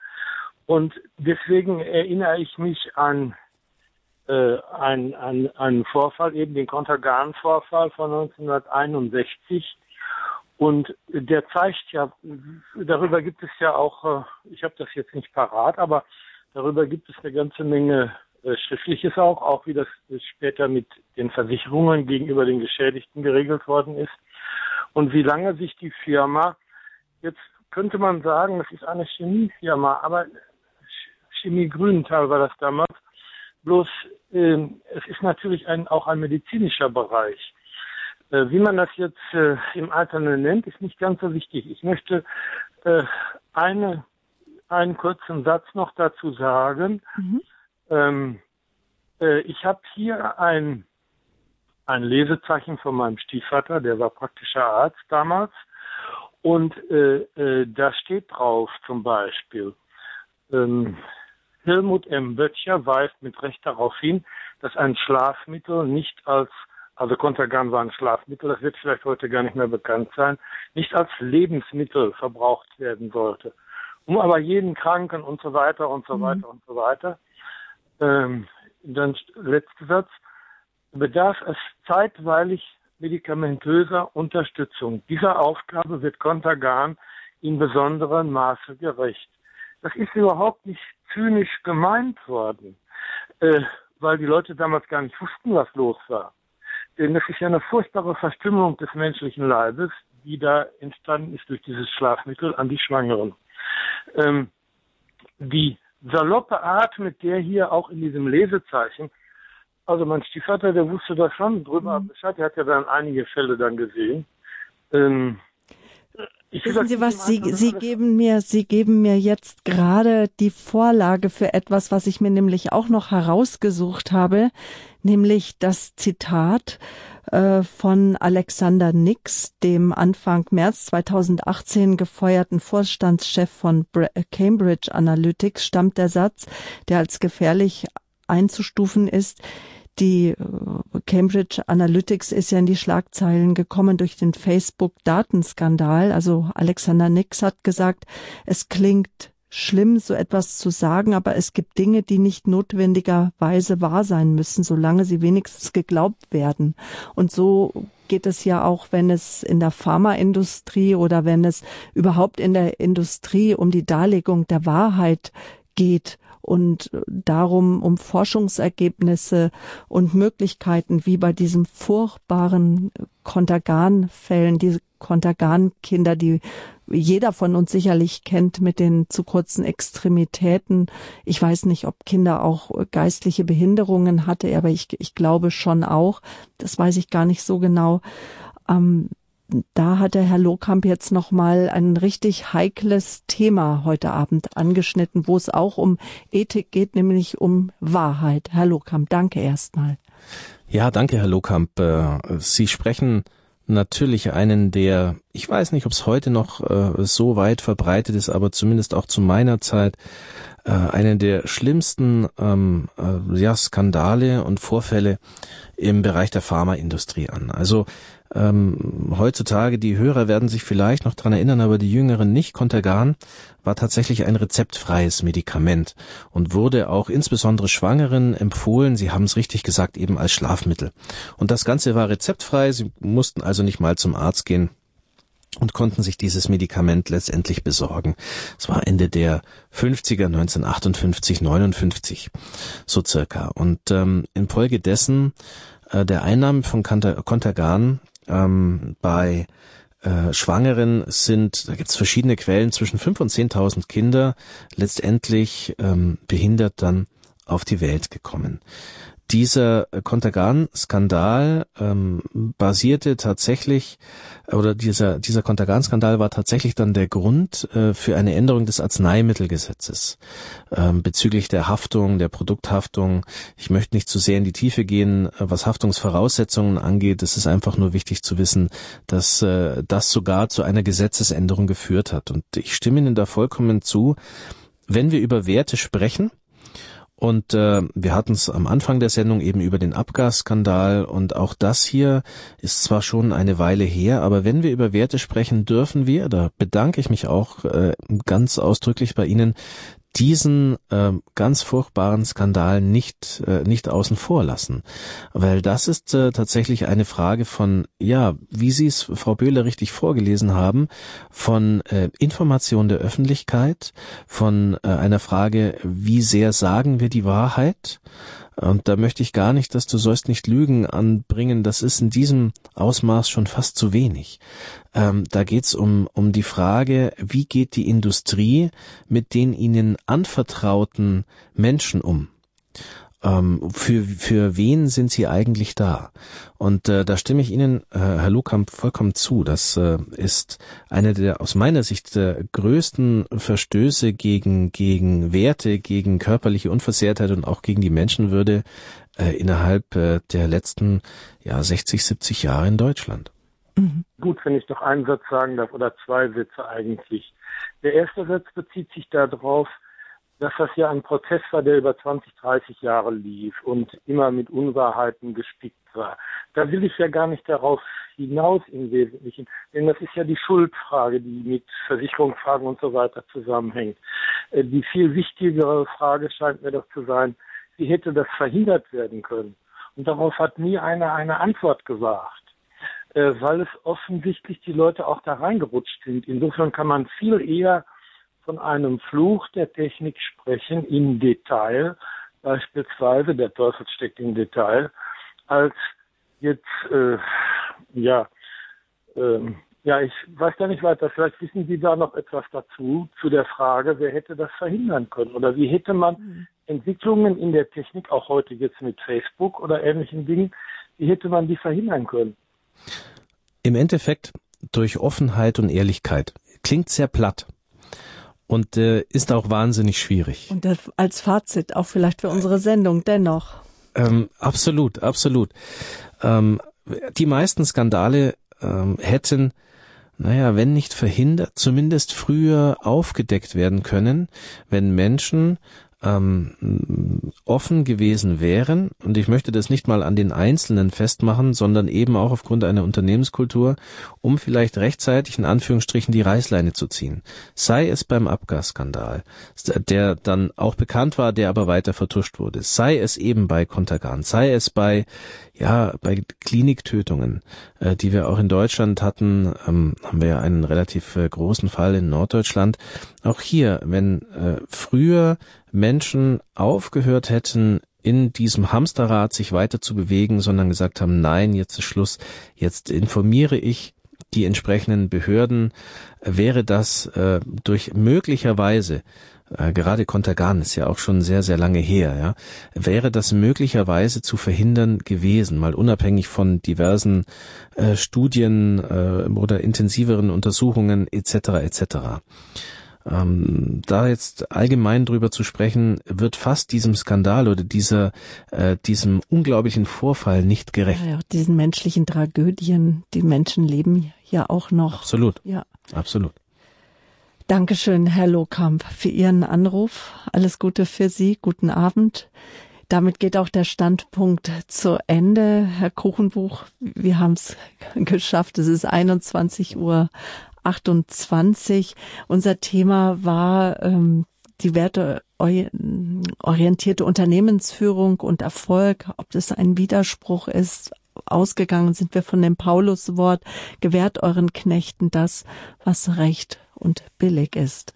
S6: Und deswegen erinnere ich mich an äh, ein, ein, einen Vorfall, eben den Kontergan-Vorfall von 1961. Und der zeigt ja, darüber gibt es ja auch, äh, ich habe das jetzt nicht parat, aber darüber gibt es eine ganze Menge äh, Schriftliches auch, auch wie das später mit den Versicherungen gegenüber den Geschädigten geregelt worden ist. Und wie lange sich die Firma, jetzt könnte man sagen, das ist eine Chemiefirma, aber Chemie Grünenthal war das damals, Bloß äh, es ist natürlich ein, auch ein medizinischer Bereich. Äh, wie man das jetzt äh, im Einzelnen nennt, ist nicht ganz so wichtig. Ich möchte äh, eine, einen kurzen Satz noch dazu sagen. Mhm. Ähm, äh, ich habe hier ein, ein Lesezeichen von meinem Stiefvater, der war praktischer Arzt damals. Und äh, äh, da steht drauf zum Beispiel, ähm, Helmut M. Böttcher weist mit Recht darauf hin, dass ein Schlafmittel nicht als, also Contergan war ein Schlafmittel, das wird vielleicht heute gar nicht mehr bekannt sein, nicht als Lebensmittel verbraucht werden sollte. Um aber jeden Kranken und so weiter und so mhm. weiter und so weiter. Ähm, dann letzter Satz. Bedarf es zeitweilig medikamentöser Unterstützung. Dieser Aufgabe wird Contergan in besonderem Maße gerecht. Das ist überhaupt nicht zynisch gemeint worden, äh, weil die Leute damals gar nicht wussten, was los war. Denn das ist ja eine furchtbare Verstümmelung des menschlichen Leibes, die da entstanden ist durch dieses Schlafmittel an die Schwangeren. Ähm, die saloppe Art, mit der hier auch in diesem Lesezeichen, also mein Stiefvater, der wusste da schon drüber mhm. Bescheid, der hat ja dann einige Fälle dann gesehen. Ähm,
S1: Wissen Sie was, Sie, Sie geben mir, Sie geben mir jetzt gerade die Vorlage für etwas, was ich mir nämlich auch noch herausgesucht habe, nämlich das Zitat äh, von Alexander Nix, dem Anfang März 2018 gefeuerten Vorstandschef von Cambridge Analytics, stammt der Satz, der als gefährlich einzustufen ist, die äh, Cambridge Analytics ist ja in die Schlagzeilen gekommen durch den Facebook-Datenskandal. Also Alexander Nix hat gesagt, es klingt schlimm, so etwas zu sagen, aber es gibt Dinge, die nicht notwendigerweise wahr sein müssen, solange sie wenigstens geglaubt werden. Und so geht es ja auch, wenn es in der Pharmaindustrie oder wenn es überhaupt in der Industrie um die Darlegung der Wahrheit geht und darum um Forschungsergebnisse und Möglichkeiten, wie bei diesem furchtbaren Kontergan-Fällen, diese Kontergan-Kinder, die jeder von uns sicherlich kennt mit den zu kurzen Extremitäten. Ich weiß nicht, ob Kinder auch geistliche Behinderungen hatte, aber ich, ich glaube schon auch. Das weiß ich gar nicht so genau. Ähm, da hat der Herr Lohkamp jetzt nochmal ein richtig heikles Thema heute Abend angeschnitten, wo es auch um Ethik geht, nämlich um Wahrheit. Herr Lohkamp, danke erstmal.
S2: Ja, danke, Herr Lohkamp. Äh, Sie sprechen natürlich einen der, ich weiß nicht, ob es heute noch äh, so weit verbreitet ist, aber zumindest auch zu meiner Zeit, äh, einen der schlimmsten ähm, ja, Skandale und Vorfälle im Bereich der Pharmaindustrie an. Also ähm, heutzutage, die Hörer werden sich vielleicht noch dran erinnern, aber die Jüngeren nicht, Contergan war tatsächlich ein rezeptfreies Medikament und wurde auch insbesondere Schwangeren empfohlen, Sie haben es richtig gesagt, eben als Schlafmittel. Und das Ganze war rezeptfrei, Sie mussten also nicht mal zum Arzt gehen und konnten sich dieses Medikament letztendlich besorgen. Es war Ende der 50er, 1958, 59, so circa. Und ähm, infolgedessen äh, der Einnahmen von Contergan ähm, bei äh, Schwangeren sind, da gibt es verschiedene Quellen, zwischen 5.000 und 10.000 Kinder letztendlich ähm, behindert dann auf die Welt gekommen. Dieser Contergan-Skandal ähm, basierte tatsächlich, oder dieser, dieser Contergan-Skandal war tatsächlich dann der Grund äh, für eine Änderung des Arzneimittelgesetzes ähm, bezüglich der Haftung, der Produkthaftung. Ich möchte nicht zu sehr in die Tiefe gehen, äh, was Haftungsvoraussetzungen angeht. Es ist einfach nur wichtig zu wissen, dass äh, das sogar zu einer Gesetzesänderung geführt hat. Und ich stimme Ihnen da vollkommen zu. Wenn wir über Werte sprechen, und äh, wir hatten es am Anfang der Sendung eben über den Abgasskandal und auch das hier ist zwar schon eine Weile her, aber wenn wir über Werte sprechen, dürfen wir, da bedanke ich mich auch äh, ganz ausdrücklich bei Ihnen, diesen äh, ganz furchtbaren Skandal nicht äh, nicht außen vor lassen, weil das ist äh, tatsächlich eine Frage von ja, wie Sie es Frau Böhler richtig vorgelesen haben, von äh, Information der Öffentlichkeit, von äh, einer Frage, wie sehr sagen wir die Wahrheit und da möchte ich gar nicht, dass du sollst nicht lügen anbringen. Das ist in diesem Ausmaß schon fast zu wenig. Ähm, da geht's um, um die Frage, wie geht die Industrie mit den ihnen anvertrauten Menschen um? ähm, für, für wen sind sie eigentlich da? Und äh, da stimme ich Ihnen, äh, Herr Lukamp, vollkommen zu. Das äh, ist eine der aus meiner Sicht der größten Verstöße gegen, gegen Werte, gegen körperliche Unversehrtheit und auch gegen die Menschenwürde äh, innerhalb äh, der letzten ja, 60, 70 Jahre in Deutschland.
S6: Mhm. Gut, wenn ich noch einen Satz sagen darf oder zwei Sätze eigentlich. Der erste Satz bezieht sich darauf, dass das ja ein Prozess war, der über 20, 30 Jahre lief und immer mit Unwahrheiten gespickt war. Da will ich ja gar nicht darauf hinaus im Wesentlichen, denn das ist ja die Schuldfrage, die mit Versicherungsfragen und so weiter zusammenhängt. Äh, die viel wichtigere Frage scheint mir doch zu sein, wie hätte das verhindert werden können? Und darauf hat nie einer eine Antwort gesagt, äh, weil es offensichtlich die Leute auch da reingerutscht sind. Insofern kann man viel eher von einem Fluch der Technik sprechen im Detail, beispielsweise, der Teufel steckt im Detail, als jetzt, äh, ja, ähm, ja, ich weiß gar nicht weiter. Vielleicht wissen Sie da noch etwas dazu, zu der Frage, wer hätte das verhindern können? Oder wie hätte man mhm. Entwicklungen in der Technik, auch heute jetzt mit Facebook oder ähnlichen Dingen, wie hätte man die verhindern können?
S2: Im Endeffekt durch Offenheit und Ehrlichkeit. Klingt sehr platt und äh, ist auch wahnsinnig schwierig.
S1: Und als Fazit auch vielleicht für unsere Sendung dennoch.
S2: Ähm, absolut, absolut. Ähm, die meisten Skandale ähm, hätten, naja, wenn nicht verhindert, zumindest früher aufgedeckt werden können, wenn Menschen ähm, offen gewesen wären, und ich möchte das nicht mal an den Einzelnen festmachen, sondern eben auch aufgrund einer Unternehmenskultur, um vielleicht rechtzeitig in Anführungsstrichen die Reißleine zu ziehen. Sei es beim Abgasskandal, der dann auch bekannt war, der aber weiter vertuscht wurde. Sei es eben bei Contagan, sei es bei ja, bei Kliniktötungen, äh, die wir auch in Deutschland hatten, ähm, haben wir ja einen relativ äh, großen Fall in Norddeutschland. Auch hier, wenn äh, früher Menschen aufgehört hätten, in diesem Hamsterrad sich weiter zu bewegen, sondern gesagt haben, nein, jetzt ist Schluss, jetzt informiere ich die entsprechenden Behörden, wäre das äh, durch möglicherweise äh, gerade Kontergan ist ja auch schon sehr, sehr lange her, ja, wäre das möglicherweise zu verhindern gewesen, mal unabhängig von diversen äh, Studien äh, oder intensiveren Untersuchungen etc. etc. Ähm, da jetzt allgemein drüber zu sprechen, wird fast diesem Skandal oder dieser äh, diesem unglaublichen Vorfall nicht gerecht.
S1: Ja, ja, diesen menschlichen Tragödien, die Menschen leben ja auch noch.
S2: Absolut.
S1: Ja.
S2: Absolut.
S1: Dankeschön, Herr Lohkamp, für Ihren Anruf. Alles Gute für Sie. Guten Abend. Damit geht auch der Standpunkt zu Ende. Herr Kuchenbuch, wir haben es geschafft. Es ist 21 Uhr 28. Unser Thema war ähm, die werteorientierte Unternehmensführung und Erfolg, ob das ein Widerspruch ist. Ausgegangen sind wir von dem Pauluswort, gewährt euren Knechten das, was recht und billig ist.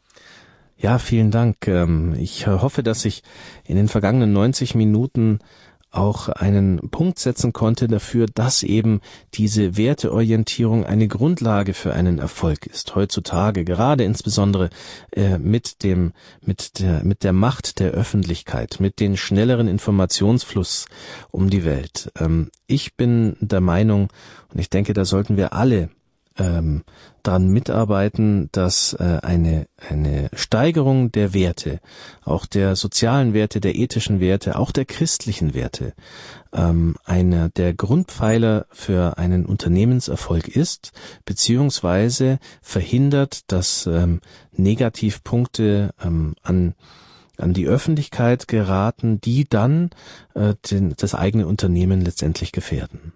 S2: Ja, vielen Dank. Ähm, ich hoffe, dass ich in den vergangenen 90 Minuten auch einen Punkt setzen konnte dafür, dass eben diese Werteorientierung eine Grundlage für einen Erfolg ist. Heutzutage, gerade insbesondere äh, mit dem, mit der, mit der Macht der Öffentlichkeit, mit den schnelleren Informationsfluss um die Welt. Ähm, ich bin der Meinung, und ich denke, da sollten wir alle ähm, daran mitarbeiten, dass äh, eine, eine Steigerung der Werte, auch der sozialen Werte, der ethischen Werte, auch der christlichen Werte, ähm, einer der Grundpfeiler für einen Unternehmenserfolg ist, beziehungsweise verhindert, dass ähm, Negativpunkte ähm, an an die Öffentlichkeit geraten, die dann äh, den, das eigene Unternehmen letztendlich gefährden.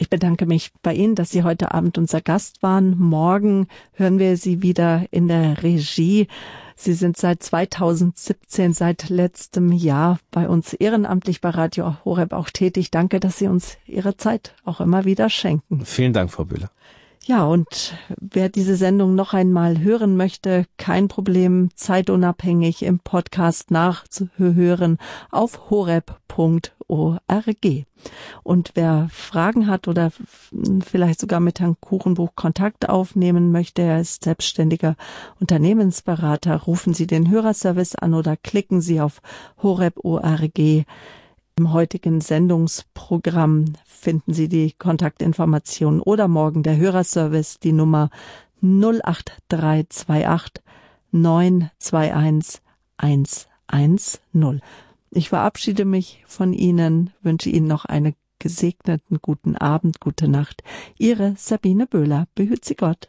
S1: Ich bedanke mich bei Ihnen, dass Sie heute Abend unser Gast waren. Morgen hören wir Sie wieder in der Regie. Sie sind seit 2017, seit letztem Jahr bei uns ehrenamtlich bei Radio Horeb auch tätig. Danke, dass Sie uns Ihre Zeit auch immer wieder schenken.
S2: Vielen Dank, Frau Bühler.
S1: Ja, und wer diese Sendung noch einmal hören möchte, kein Problem, zeitunabhängig im Podcast nachzuhören auf horeb.org. Und wer Fragen hat oder vielleicht sogar mit Herrn Kuchenbuch Kontakt aufnehmen möchte, er ist selbstständiger Unternehmensberater, rufen Sie den Hörerservice an oder klicken Sie auf horeb.org im heutigen Sendungsprogramm finden Sie die Kontaktinformationen oder morgen der Hörerservice, die Nummer 08328 921 110. Ich verabschiede mich von Ihnen, wünsche Ihnen noch einen gesegneten guten Abend, gute Nacht. Ihre Sabine Böhler. Behüt Sie Gott.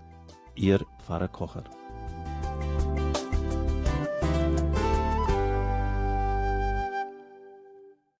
S7: Ihr Pfarrer Kocher.